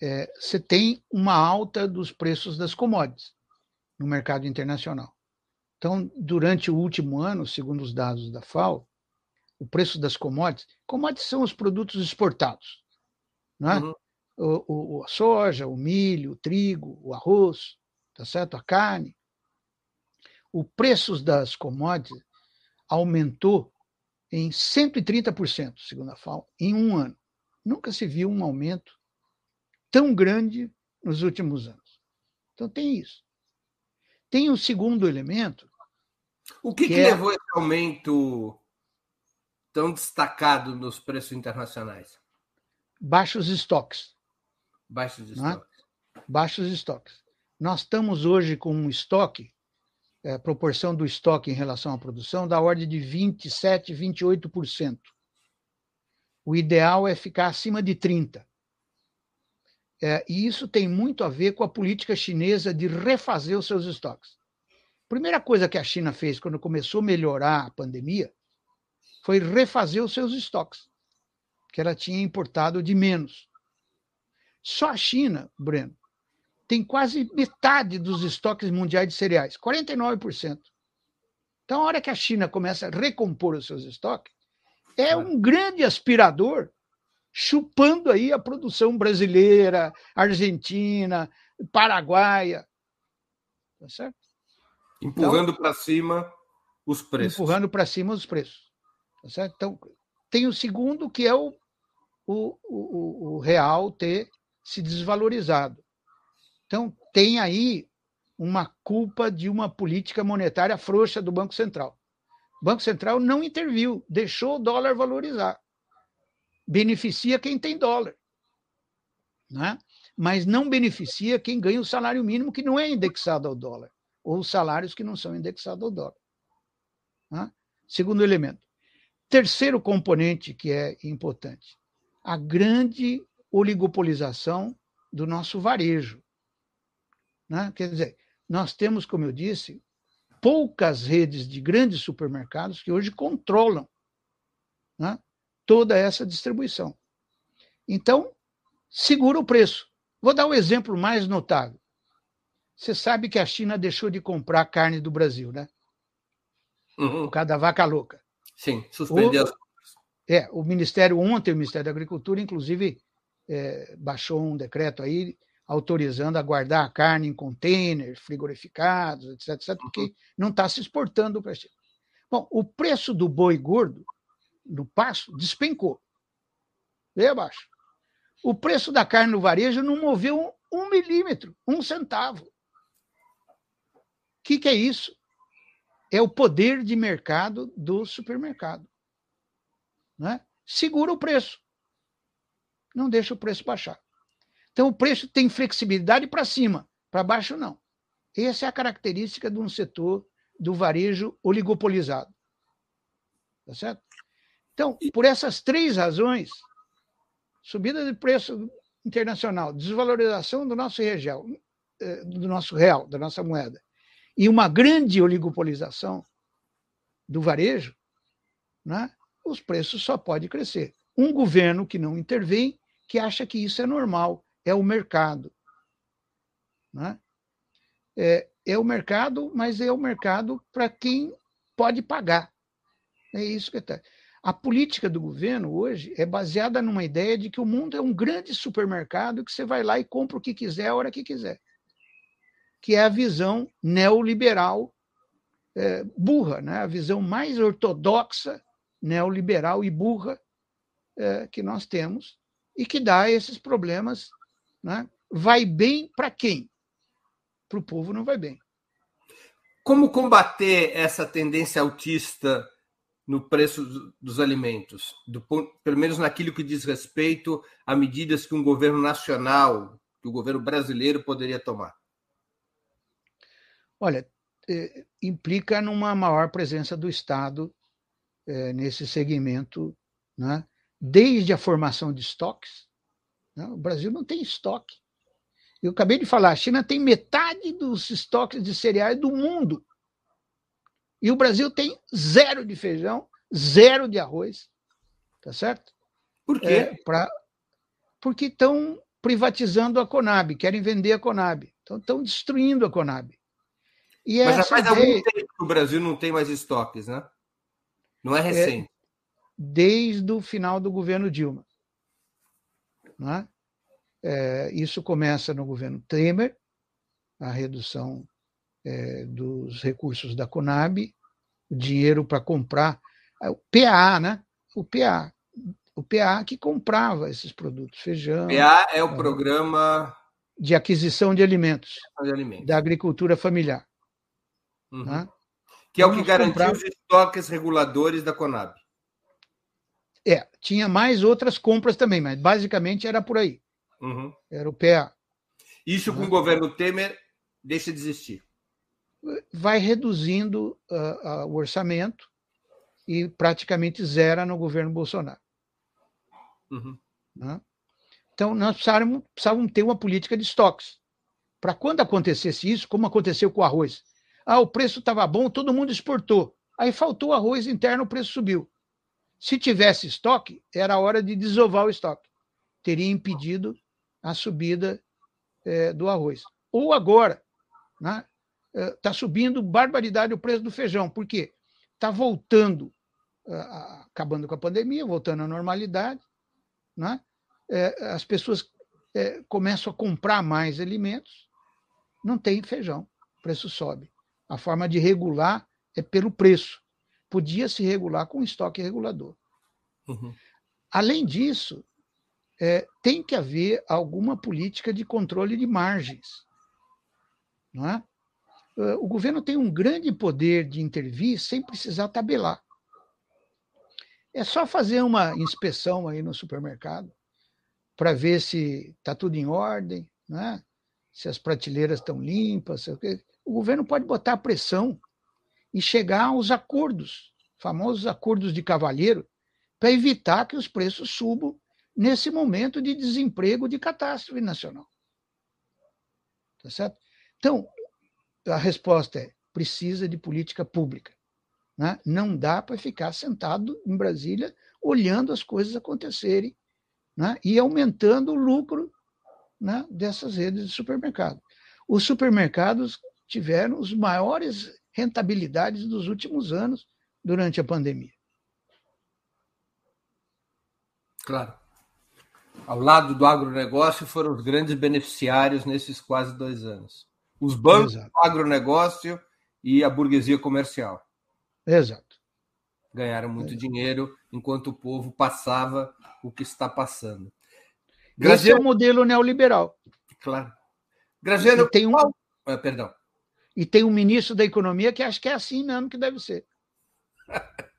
É, você tem uma alta dos preços das commodities no mercado internacional. Então, durante o último ano, segundo os dados da FAO, o preço das commodities, commodities são os produtos exportados, né? Uhum o, o, a soja, o milho, o trigo, o arroz, tá certo? a carne. O preço das commodities aumentou em 130%, segundo a FAO, em um ano. Nunca se viu um aumento tão grande nos últimos anos. Então tem isso. Tem o um segundo elemento. O que, que, que é... levou esse aumento tão destacado nos preços internacionais? Baixos estoques. Baixos é? estoques. Baixos estoques. Nós estamos hoje com um estoque, é, proporção do estoque em relação à produção, da ordem de 27%, 28%. O ideal é ficar acima de 30%. É, e isso tem muito a ver com a política chinesa de refazer os seus estoques. A primeira coisa que a China fez quando começou a melhorar a pandemia foi refazer os seus estoques, que ela tinha importado de menos. Só a China, Breno, tem quase metade dos estoques mundiais de cereais, 49%. Então, a hora que a China começa a recompor os seus estoques, é um grande aspirador chupando aí a produção brasileira, argentina, paraguaia. Tá certo? Empurrando então, para cima os preços. Empurrando para cima os preços. Tá certo? Então, tem o segundo, que é o, o, o, o real ter se desvalorizado. Então, tem aí uma culpa de uma política monetária frouxa do Banco Central. O Banco Central não interviu, deixou o dólar valorizar. Beneficia quem tem dólar. Né? Mas não beneficia quem ganha o salário mínimo que não é indexado ao dólar, ou os salários que não são indexados ao dólar. Né? Segundo elemento. Terceiro componente que é importante: a grande oligopolização do nosso varejo. Né? Quer dizer, nós temos, como eu disse, poucas redes de grandes supermercados que hoje controlam né, toda essa distribuição. Então, segura o preço. Vou dar um exemplo mais notável. Você sabe que a China deixou de comprar carne do Brasil, né? Uhum. Por causa da vaca louca. Sim, suspendeu. O, é, o Ministério, ontem, o Ministério da Agricultura, inclusive, é, baixou um decreto aí autorizando a guardar a carne em containers, frigorificados, etc, etc porque uhum. não está se exportando para a China. Bom, o preço do boi gordo no pasto despencou. Veio abaixo. O preço da carne no varejo não moveu um, um milímetro, um centavo. O que, que é isso? É o poder de mercado do supermercado. Né? Segura o preço. Não deixa o preço baixar. Então, o preço tem flexibilidade para cima, para baixo, não. Essa é a característica de um setor do varejo oligopolizado. Tá certo? Então, por essas três razões, subida de preço internacional, desvalorização do nosso real, eh, do nosso real, da nossa moeda, e uma grande oligopolização do varejo, né, os preços só podem crescer. Um governo que não intervém, que acha que isso é normal, é o mercado. Né? É, é o mercado, mas é o mercado para quem pode pagar. É isso que está. A política do governo hoje é baseada numa ideia de que o mundo é um grande supermercado que você vai lá e compra o que quiser a hora que quiser. Que é a visão neoliberal é, burra, né? a visão mais ortodoxa, neoliberal e burra é, que nós temos e que dá esses problemas né? vai bem para quem? Para o povo não vai bem. Como combater essa tendência autista no preço dos alimentos, do, pelo menos naquilo que diz respeito a medidas que um governo nacional, que o governo brasileiro poderia tomar? Olha, é, implica numa maior presença do Estado é, nesse segmento, né? Desde a formação de estoques, o Brasil não tem estoque. Eu acabei de falar, a China tem metade dos estoques de cereais do mundo. E o Brasil tem zero de feijão, zero de arroz. Tá certo? Por quê? É, pra... Porque estão privatizando a Conab, querem vender a Conab. Então estão destruindo a Conab. E Mas já faz algum tempo que o Brasil não tem mais estoques, né? Não é, é recente. É, desde o final do governo Dilma. Né? É, isso começa no governo Temer, a redução é, dos recursos da Conab, o dinheiro para comprar, é, o PA, né? O PA, o PA que comprava esses produtos, feijão. PA é o é, programa de aquisição de alimentos, de alimentos. da agricultura familiar. Uhum. Né? Que é o que garantiu comprar... os estoques reguladores da Conab. É, tinha mais outras compras também, mas basicamente era por aí. Uhum. Era o PA. Isso com uhum. o governo Temer deixa de existir. Vai reduzindo uh, uh, o orçamento e praticamente zera no governo Bolsonaro. Uhum. Né? Então, nós precisávamos, precisávamos ter uma política de estoques. Para quando acontecesse isso, como aconteceu com o arroz. Ah, o preço estava bom, todo mundo exportou. Aí faltou arroz interno, o preço subiu. Se tivesse estoque, era hora de desovar o estoque. Teria impedido a subida é, do arroz. Ou agora, está né, é, subindo barbaridade o preço do feijão. Por quê? Está voltando, acabando com a pandemia, voltando à normalidade. Né? É, as pessoas é, começam a comprar mais alimentos, não tem feijão, o preço sobe. A forma de regular é pelo preço podia se regular com estoque regulador. Uhum. Além disso, é, tem que haver alguma política de controle de margens. Não é? é? O governo tem um grande poder de intervir sem precisar tabelar. É só fazer uma inspeção aí no supermercado para ver se está tudo em ordem, né? se as prateleiras estão limpas. O governo pode botar pressão e chegar aos acordos, famosos acordos de cavalheiro, para evitar que os preços subam nesse momento de desemprego de catástrofe nacional. Tá certo? Então, a resposta é: precisa de política pública. Né? Não dá para ficar sentado em Brasília olhando as coisas acontecerem né? e aumentando o lucro né, dessas redes de supermercado. Os supermercados tiveram os maiores rentabilidades dos últimos anos durante a pandemia. Claro. Ao lado do agronegócio foram os grandes beneficiários nesses quase dois anos. Os bancos, Exato. o agronegócio e a burguesia comercial. Exato. Ganharam muito Exato. dinheiro enquanto o povo passava o que está passando. Graziano... Esse é o modelo neoliberal. Claro. Graziano, tem um... Ah, perdão. E tem um ministro da Economia que acha que é assim mesmo que deve ser.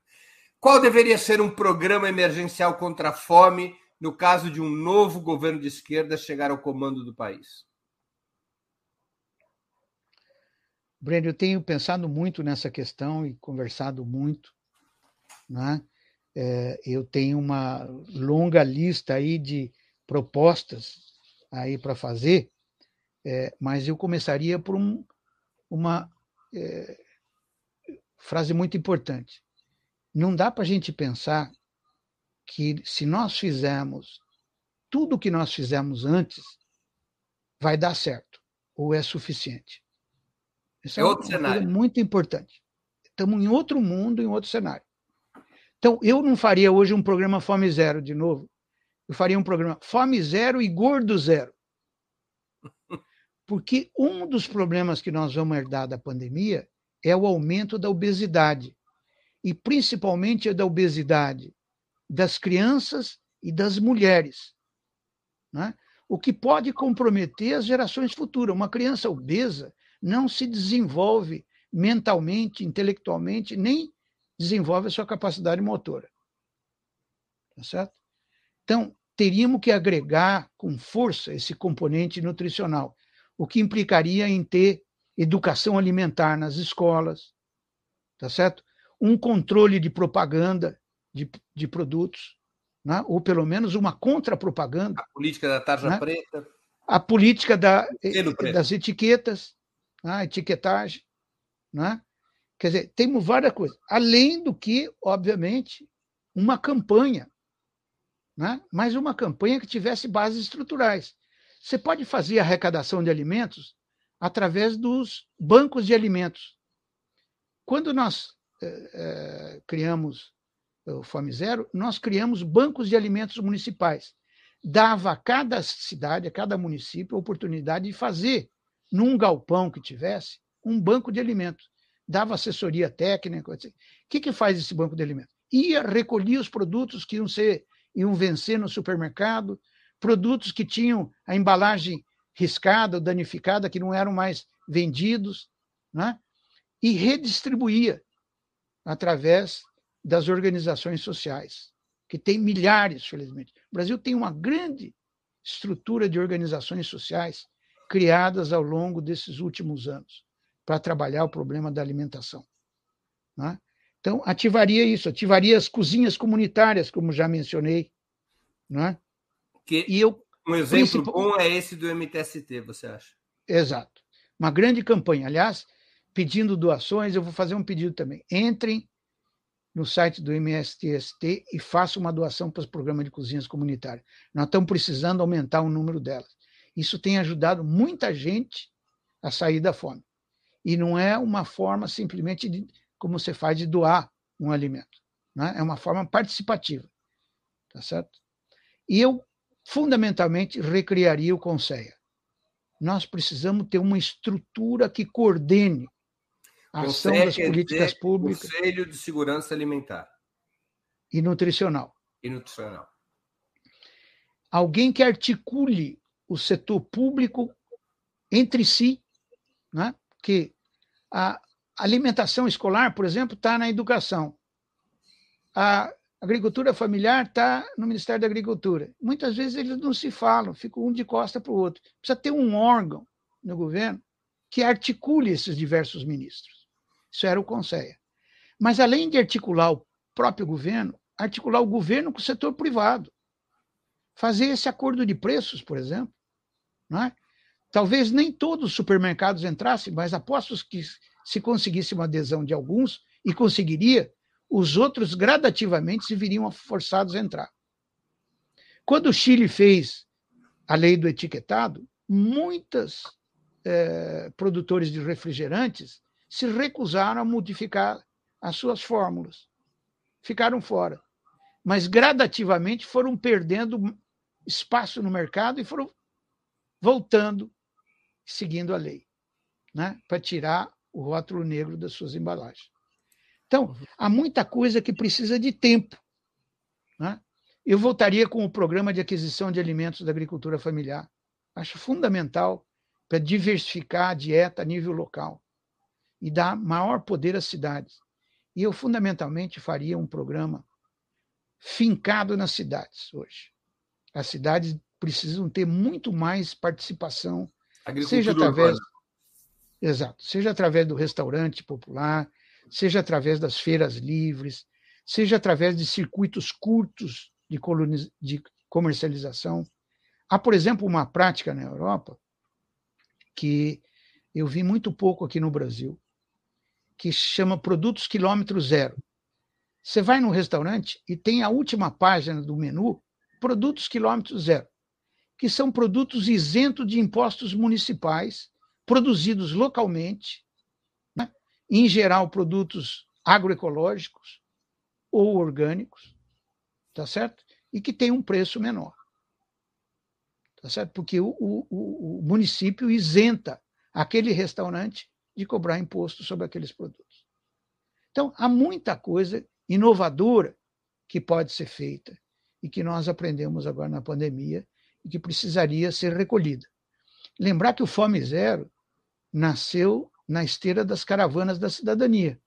Qual deveria ser um programa emergencial contra a fome no caso de um novo governo de esquerda chegar ao comando do país? Breno, eu tenho pensado muito nessa questão e conversado muito. Né? É, eu tenho uma longa lista aí de propostas aí para fazer, é, mas eu começaria por um, uma é, frase muito importante. Não dá para a gente pensar que se nós fizermos tudo o que nós fizemos antes, vai dar certo ou é suficiente. Isso é, é outro cenário. muito importante. Estamos em outro mundo, em outro cenário. Então, eu não faria hoje um programa Fome Zero de novo. Eu faria um programa Fome Zero e Gordo Zero. Porque um dos problemas que nós vamos herdar da pandemia é o aumento da obesidade. E principalmente da obesidade das crianças e das mulheres. Né? O que pode comprometer as gerações futuras. Uma criança obesa não se desenvolve mentalmente, intelectualmente, nem desenvolve a sua capacidade motora. Tá certo? Então, teríamos que agregar com força esse componente nutricional o que implicaria em ter educação alimentar nas escolas, tá certo? Um controle de propaganda de, de produtos, né? ou pelo menos uma contrapropaganda. A política da tarja né? preta. A política da, das etiquetas, né? a etiquetagem. Né? Quer dizer, temos várias coisas. Além do que, obviamente, uma campanha, né? mas uma campanha que tivesse bases estruturais. Você pode fazer arrecadação de alimentos através dos bancos de alimentos. Quando nós é, é, criamos o Fome Zero, nós criamos bancos de alimentos municipais. Dava a cada cidade, a cada município, a oportunidade de fazer, num galpão que tivesse, um banco de alimentos. Dava assessoria técnica. O que, que faz esse banco de alimentos? Ia recolher os produtos que iam ser iam vencer no supermercado, produtos que tinham a embalagem riscada danificada, que não eram mais vendidos, né? e redistribuía através das organizações sociais, que tem milhares, felizmente. O Brasil tem uma grande estrutura de organizações sociais criadas ao longo desses últimos anos para trabalhar o problema da alimentação. Né? Então, ativaria isso, ativaria as cozinhas comunitárias, como já mencionei. Né? Que e eu, um exemplo bom é esse do MTST, você acha? Exato. Uma grande campanha. Aliás, pedindo doações, eu vou fazer um pedido também. Entrem no site do MSTST e façam uma doação para os programas de cozinhas comunitárias. Nós estamos precisando aumentar o número delas. Isso tem ajudado muita gente a sair da fome. E não é uma forma simplesmente de, como você faz de doar um alimento. Né? É uma forma participativa. Tá certo? E eu fundamentalmente recriaria o Conselho. Nós precisamos ter uma estrutura que coordene a ação das políticas públicas. Conselho de Segurança Alimentar. E nutricional. E nutricional. Alguém que articule o setor público entre si, né? que a alimentação escolar, por exemplo, está na educação. A agricultura familiar está no Ministério da Agricultura. Muitas vezes eles não se falam, ficam um de costa para o outro. Precisa ter um órgão no governo que articule esses diversos ministros. Isso era o Conselho. Mas, além de articular o próprio governo, articular o governo com o setor privado. Fazer esse acordo de preços, por exemplo. Não é? Talvez nem todos os supermercados entrassem, mas aposto que se conseguisse uma adesão de alguns, e conseguiria, os outros gradativamente se viriam forçados a entrar. Quando o Chile fez a lei do etiquetado, muitos eh, produtores de refrigerantes se recusaram a modificar as suas fórmulas. Ficaram fora. Mas gradativamente foram perdendo espaço no mercado e foram voltando, seguindo a lei, né? para tirar o rótulo negro das suas embalagens. Então, há muita coisa que precisa de tempo. Né? Eu voltaria com o programa de aquisição de alimentos da agricultura familiar. Acho fundamental para diversificar a dieta a nível local e dar maior poder às cidades. E eu, fundamentalmente, faria um programa fincado nas cidades hoje. As cidades precisam ter muito mais participação, seja através. Urbana. Exato, seja através do restaurante popular, seja através das feiras livres, seja através de circuitos curtos de, de comercialização. Há, por exemplo, uma prática na Europa que eu vi muito pouco aqui no Brasil, que chama produtos quilômetro zero. Você vai no restaurante e tem a última página do menu, produtos quilômetro zero, que são produtos isentos de impostos municipais, produzidos localmente? Em geral produtos agroecológicos ou orgânicos, tá certo? E que tem um preço menor. Tá certo? Porque o, o, o município isenta aquele restaurante de cobrar imposto sobre aqueles produtos. Então, há muita coisa inovadora que pode ser feita e que nós aprendemos agora na pandemia e que precisaria ser recolhida. Lembrar que o Fome Zero nasceu na esteira das caravanas da cidadania.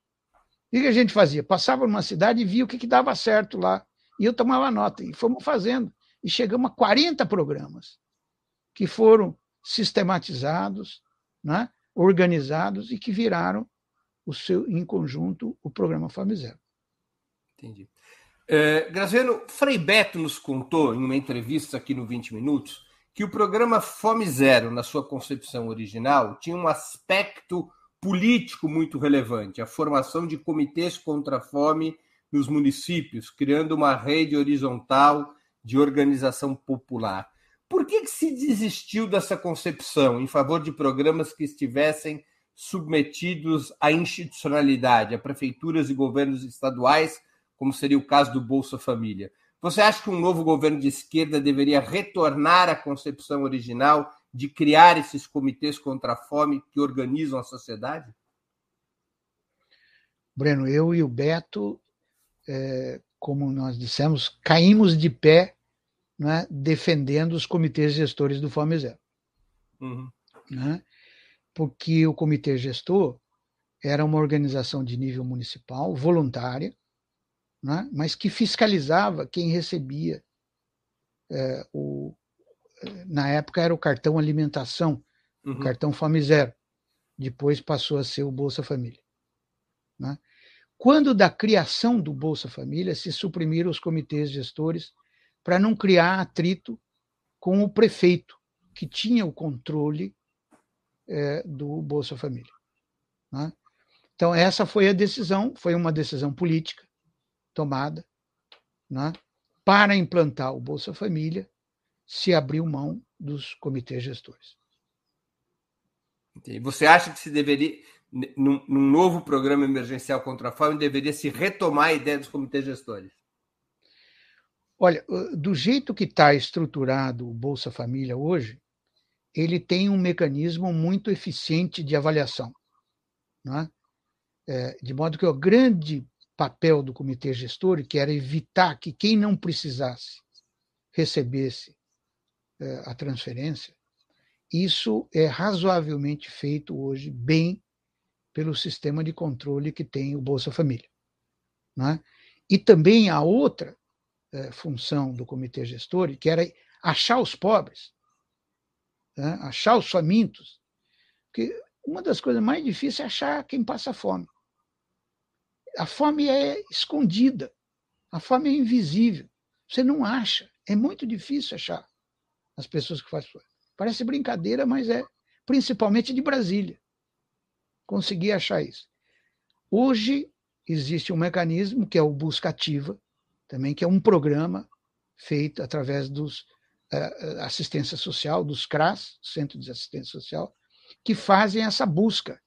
O que a gente fazia? Passava numa cidade e via o que, que dava certo lá. E eu tomava nota. E fomos fazendo. E chegamos a 40 programas que foram sistematizados, né? organizados e que viraram o seu, em conjunto o programa Fome Zero. Entendi. É, Graziano, Frei Beto nos contou em uma entrevista aqui no 20 Minutos que o programa Fome Zero, na sua concepção original, tinha um aspecto político muito relevante, a formação de comitês contra a fome nos municípios, criando uma rede horizontal de organização popular. Por que, que se desistiu dessa concepção em favor de programas que estivessem submetidos à institucionalidade, a prefeituras e governos estaduais, como seria o caso do Bolsa Família? Você acha que um novo governo de esquerda deveria retornar à concepção original de criar esses comitês contra a fome que organizam a sociedade? Breno, eu e o Beto, é, como nós dissemos, caímos de pé né, defendendo os comitês gestores do Fome Zero. Uhum. Né? Porque o comitê gestor era uma organização de nível municipal, voluntária, né, mas que fiscalizava quem recebia é, o, é, na época era o cartão alimentação, uhum. o cartão Fome Zero. Depois passou a ser o Bolsa Família. Né? Quando da criação do Bolsa Família se suprimiram os comitês gestores para não criar atrito com o prefeito, que tinha o controle é, do Bolsa Família. Né? Então, essa foi a decisão, foi uma decisão política tomada né, para implantar o Bolsa Família, se abriu mão dos comitês gestores. Você acha que se deveria, num, num novo programa emergencial contra a fome, deveria se retomar a ideia dos comitês gestores? Olha, do jeito que está estruturado o Bolsa Família hoje, ele tem um mecanismo muito eficiente de avaliação. Não é? De modo que o grande papel do comitê gestor, que era evitar que quem não precisasse recebesse é, a transferência, isso é razoavelmente feito hoje bem pelo sistema de controle que tem o Bolsa Família. É? E também a outra é, função do comitê gestor, que era achar os pobres, né? achar os famintos. Porque uma das coisas mais difíceis é achar quem passa fome. A fome é escondida, a fome é invisível. Você não acha, é muito difícil achar as pessoas que fazem fome. Parece brincadeira, mas é, principalmente de Brasília. Consegui achar isso. Hoje existe um mecanismo que é o Busca Ativa, também que é um programa feito através dos uh, assistência social, dos CRAS, Centro de Assistência Social, que fazem essa busca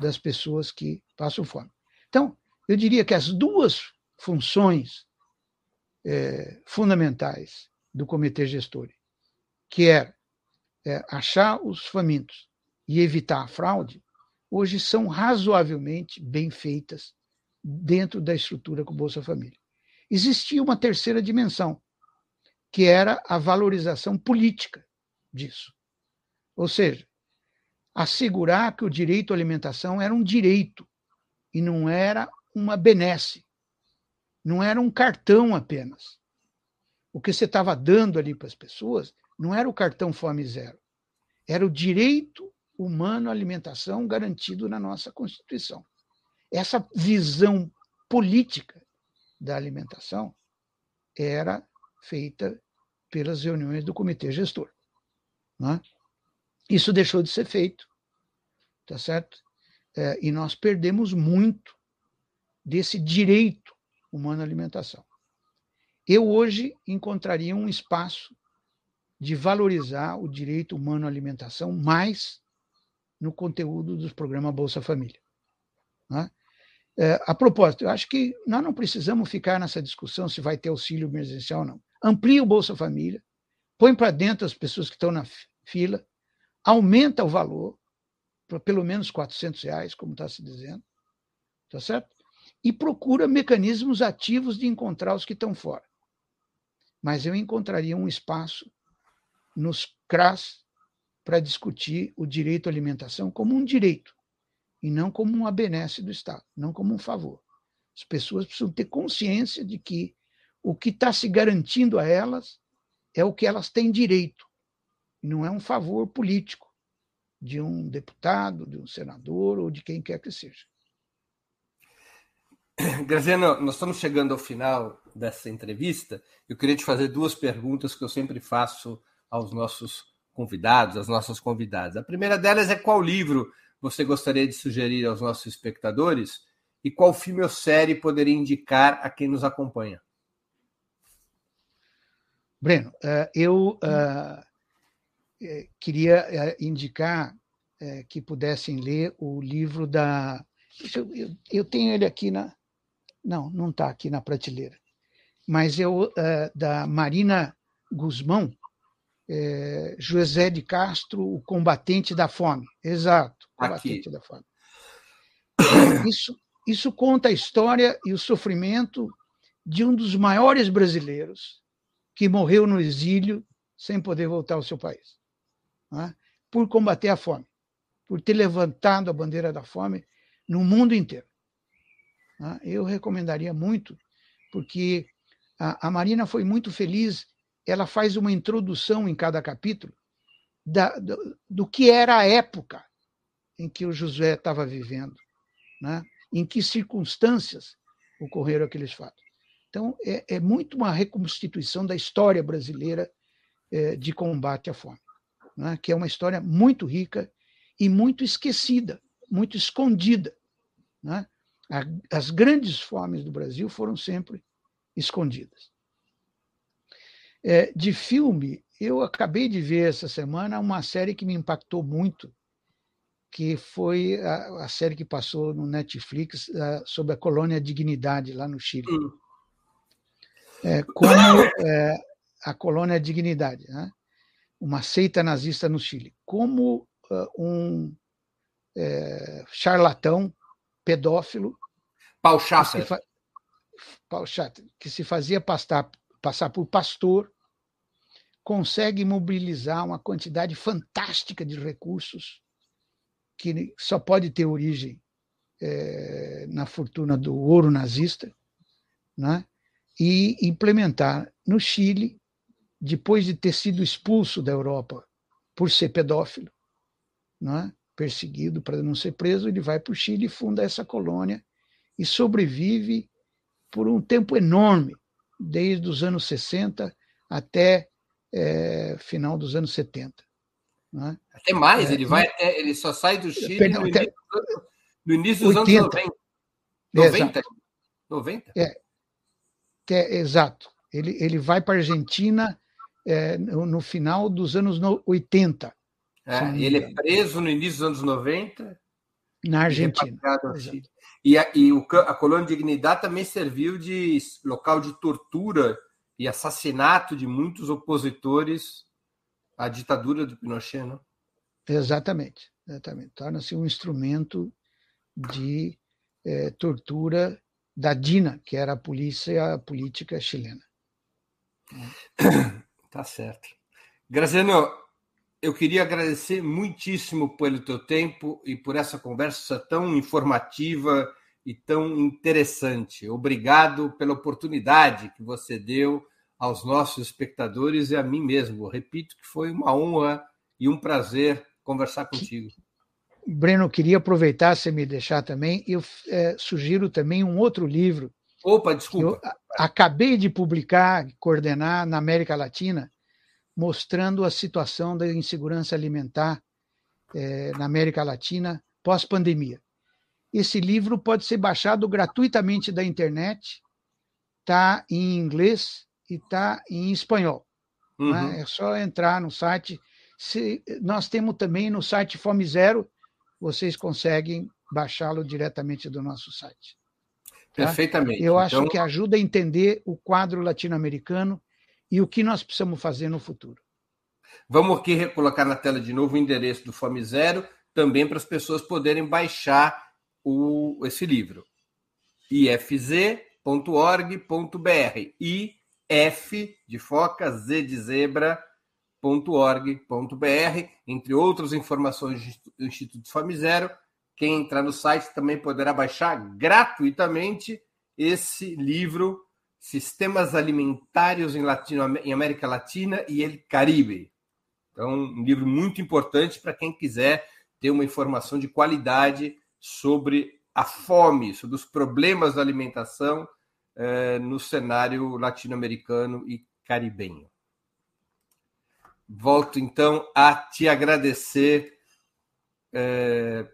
das pessoas que passam fome. Então, eu diria que as duas funções é, fundamentais do comitê gestor, que era é, achar os famintos e evitar a fraude, hoje são razoavelmente bem feitas dentro da estrutura com Bolsa Família. Existia uma terceira dimensão, que era a valorização política disso. Ou seja, assegurar que o direito à alimentação era um direito e não era uma benesse, não era um cartão apenas. O que você estava dando ali para as pessoas não era o cartão Fome Zero, era o direito humano à alimentação garantido na nossa Constituição. Essa visão política da alimentação era feita pelas reuniões do comitê gestor. Né? Isso deixou de ser feito, tá certo? É, e nós perdemos muito desse direito humano à alimentação. Eu hoje encontraria um espaço de valorizar o direito humano à alimentação mais no conteúdo dos programas Bolsa Família. Né? É, a propósito, eu acho que nós não precisamos ficar nessa discussão se vai ter auxílio emergencial ou não. Amplia o Bolsa Família, põe para dentro as pessoas que estão na fila, aumenta o valor para pelo menos 400 reais, como está se dizendo, tá certo? E procura mecanismos ativos de encontrar os que estão fora. Mas eu encontraria um espaço nos CRAS para discutir o direito à alimentação como um direito e não como uma benesse do Estado, não como um favor. As pessoas precisam ter consciência de que o que está se garantindo a elas é o que elas têm direito, não é um favor político de um deputado, de um senador ou de quem quer que seja. Graziano, nós estamos chegando ao final dessa entrevista. Eu queria te fazer duas perguntas que eu sempre faço aos nossos convidados, às nossas convidadas. A primeira delas é qual livro você gostaria de sugerir aos nossos espectadores e qual filme ou série poderia indicar a quem nos acompanha? Breno, eh, eu eh, eh, queria indicar que pudessem ler o livro da. Eu tenho ele aqui na. Não, não está aqui na prateleira. Mas eu, da Marina Guzmão, é, José de Castro, o combatente da fome. Exato, combatente Aqui. da fome. Isso, isso conta a história e o sofrimento de um dos maiores brasileiros que morreu no exílio sem poder voltar ao seu país, né? por combater a fome, por ter levantado a bandeira da fome no mundo inteiro. Né? Eu recomendaria muito, porque a, a Marina foi muito feliz ela faz uma introdução em cada capítulo da, do, do, que era a época em que o Josué estava vivendo, né? em que circunstâncias ocorreram aqueles fatos. Então, é, é muito uma reconstituição da história brasileira é, de combate à fome, né? que é uma história muito rica e muito esquecida, muito escondida. Né? As grandes fomes do Brasil foram sempre escondidas. É, de filme, eu acabei de ver essa semana uma série que me impactou muito, que foi a, a série que passou no Netflix a, sobre a colônia Dignidade, lá no Chile. Hum. É, como é, a colônia Dignidade, né? uma seita nazista no Chile. Como uh, um é, charlatão, pedófilo, Paul Schafer. Que, Paul Schafer, que se fazia passar, passar por pastor, consegue mobilizar uma quantidade fantástica de recursos que só pode ter origem é, na fortuna do ouro nazista, né? e implementar no Chile, depois de ter sido expulso da Europa por ser pedófilo, né? Perseguido para não ser preso, ele vai para o Chile e funda essa colônia e sobrevive por um tempo enorme, desde os anos 60 até é, final dos anos 70. Né? Até mais, é, ele vai até, ele só sai do Chile perdão, no, início, no, início, dos 80. anos 90. 90? 90? É, é, exato. Ele, ele vai para a Argentina é, no, no, final dos anos 80. É, ele é preso no início dos anos 90. Na Argentina. E, a, e o, a colônia de Dignidade também serviu de local de tortura e assassinato de muitos opositores à ditadura do Pinochet, não? Exatamente, exatamente. Torna-se um instrumento de é, tortura da DINA, que era a polícia política chilena. Tá certo. Graziano, eu queria agradecer muitíssimo pelo teu tempo e por essa conversa tão informativa e tão interessante. Obrigado pela oportunidade que você deu aos nossos espectadores e a mim mesmo. Eu repito que foi uma honra e um prazer conversar contigo. Breno, queria aproveitar, se me deixar também, eu é, sugiro também um outro livro. Opa, desculpa. Eu acabei de publicar, coordenar na América Latina, mostrando a situação da insegurança alimentar é, na América Latina pós-pandemia. Esse livro pode ser baixado gratuitamente da internet, está em inglês e está em espanhol. Né? Uhum. Né? É só entrar no site. Se, nós temos também no site Fome Zero, vocês conseguem baixá-lo diretamente do nosso site. Tá? Perfeitamente. Eu acho então... que ajuda a entender o quadro latino-americano e o que nós precisamos fazer no futuro. Vamos aqui colocar na tela de novo o endereço do Fome Zero, também para as pessoas poderem baixar o, esse livro. ifz.org.br. if de foca, z de zebra, .org.br, entre outras informações do Instituto Fome Zero. Quem entrar no site também poderá baixar gratuitamente esse livro Sistemas Alimentários em, Latino, em América Latina e El Caribe. Então, um livro muito importante para quem quiser ter uma informação de qualidade sobre a fome, sobre os problemas da alimentação eh, no cenário latino-americano e caribenho. Volto então a te agradecer eh,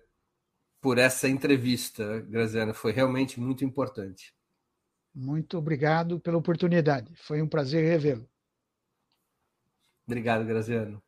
por essa entrevista, Graziana. Foi realmente muito importante. Muito obrigado pela oportunidade. Foi um prazer revê-lo. Obrigado, Graziano.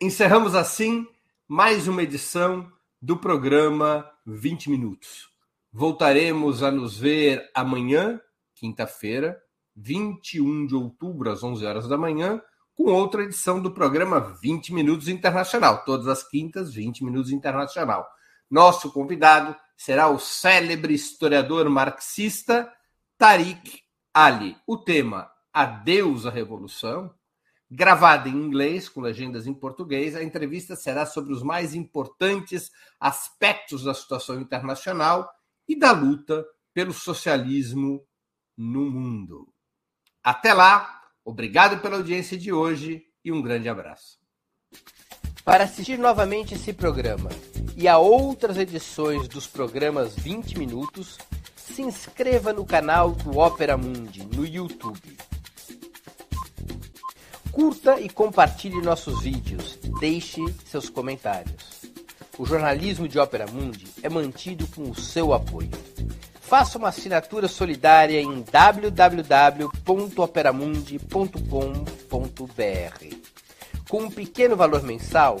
Encerramos assim mais uma edição do programa 20 Minutos. Voltaremos a nos ver amanhã, quinta-feira, 21 de outubro, às 11 horas da manhã, com outra edição do programa 20 Minutos Internacional. Todas as quintas, 20 Minutos Internacional. Nosso convidado será o célebre historiador marxista Tariq Ali. O tema Adeus à Revolução, gravada em inglês com legendas em português. A entrevista será sobre os mais importantes aspectos da situação internacional e da luta pelo socialismo no mundo. Até lá, obrigado pela audiência de hoje e um grande abraço. Para assistir novamente esse programa e a outras edições dos programas 20 Minutos, se inscreva no canal do Opera Mundi no YouTube. Curta e compartilhe nossos vídeos, deixe seus comentários. O jornalismo de Opera Mundi é mantido com o seu apoio. Faça uma assinatura solidária em www.operamundi.com.br. Com um pequeno valor mensal,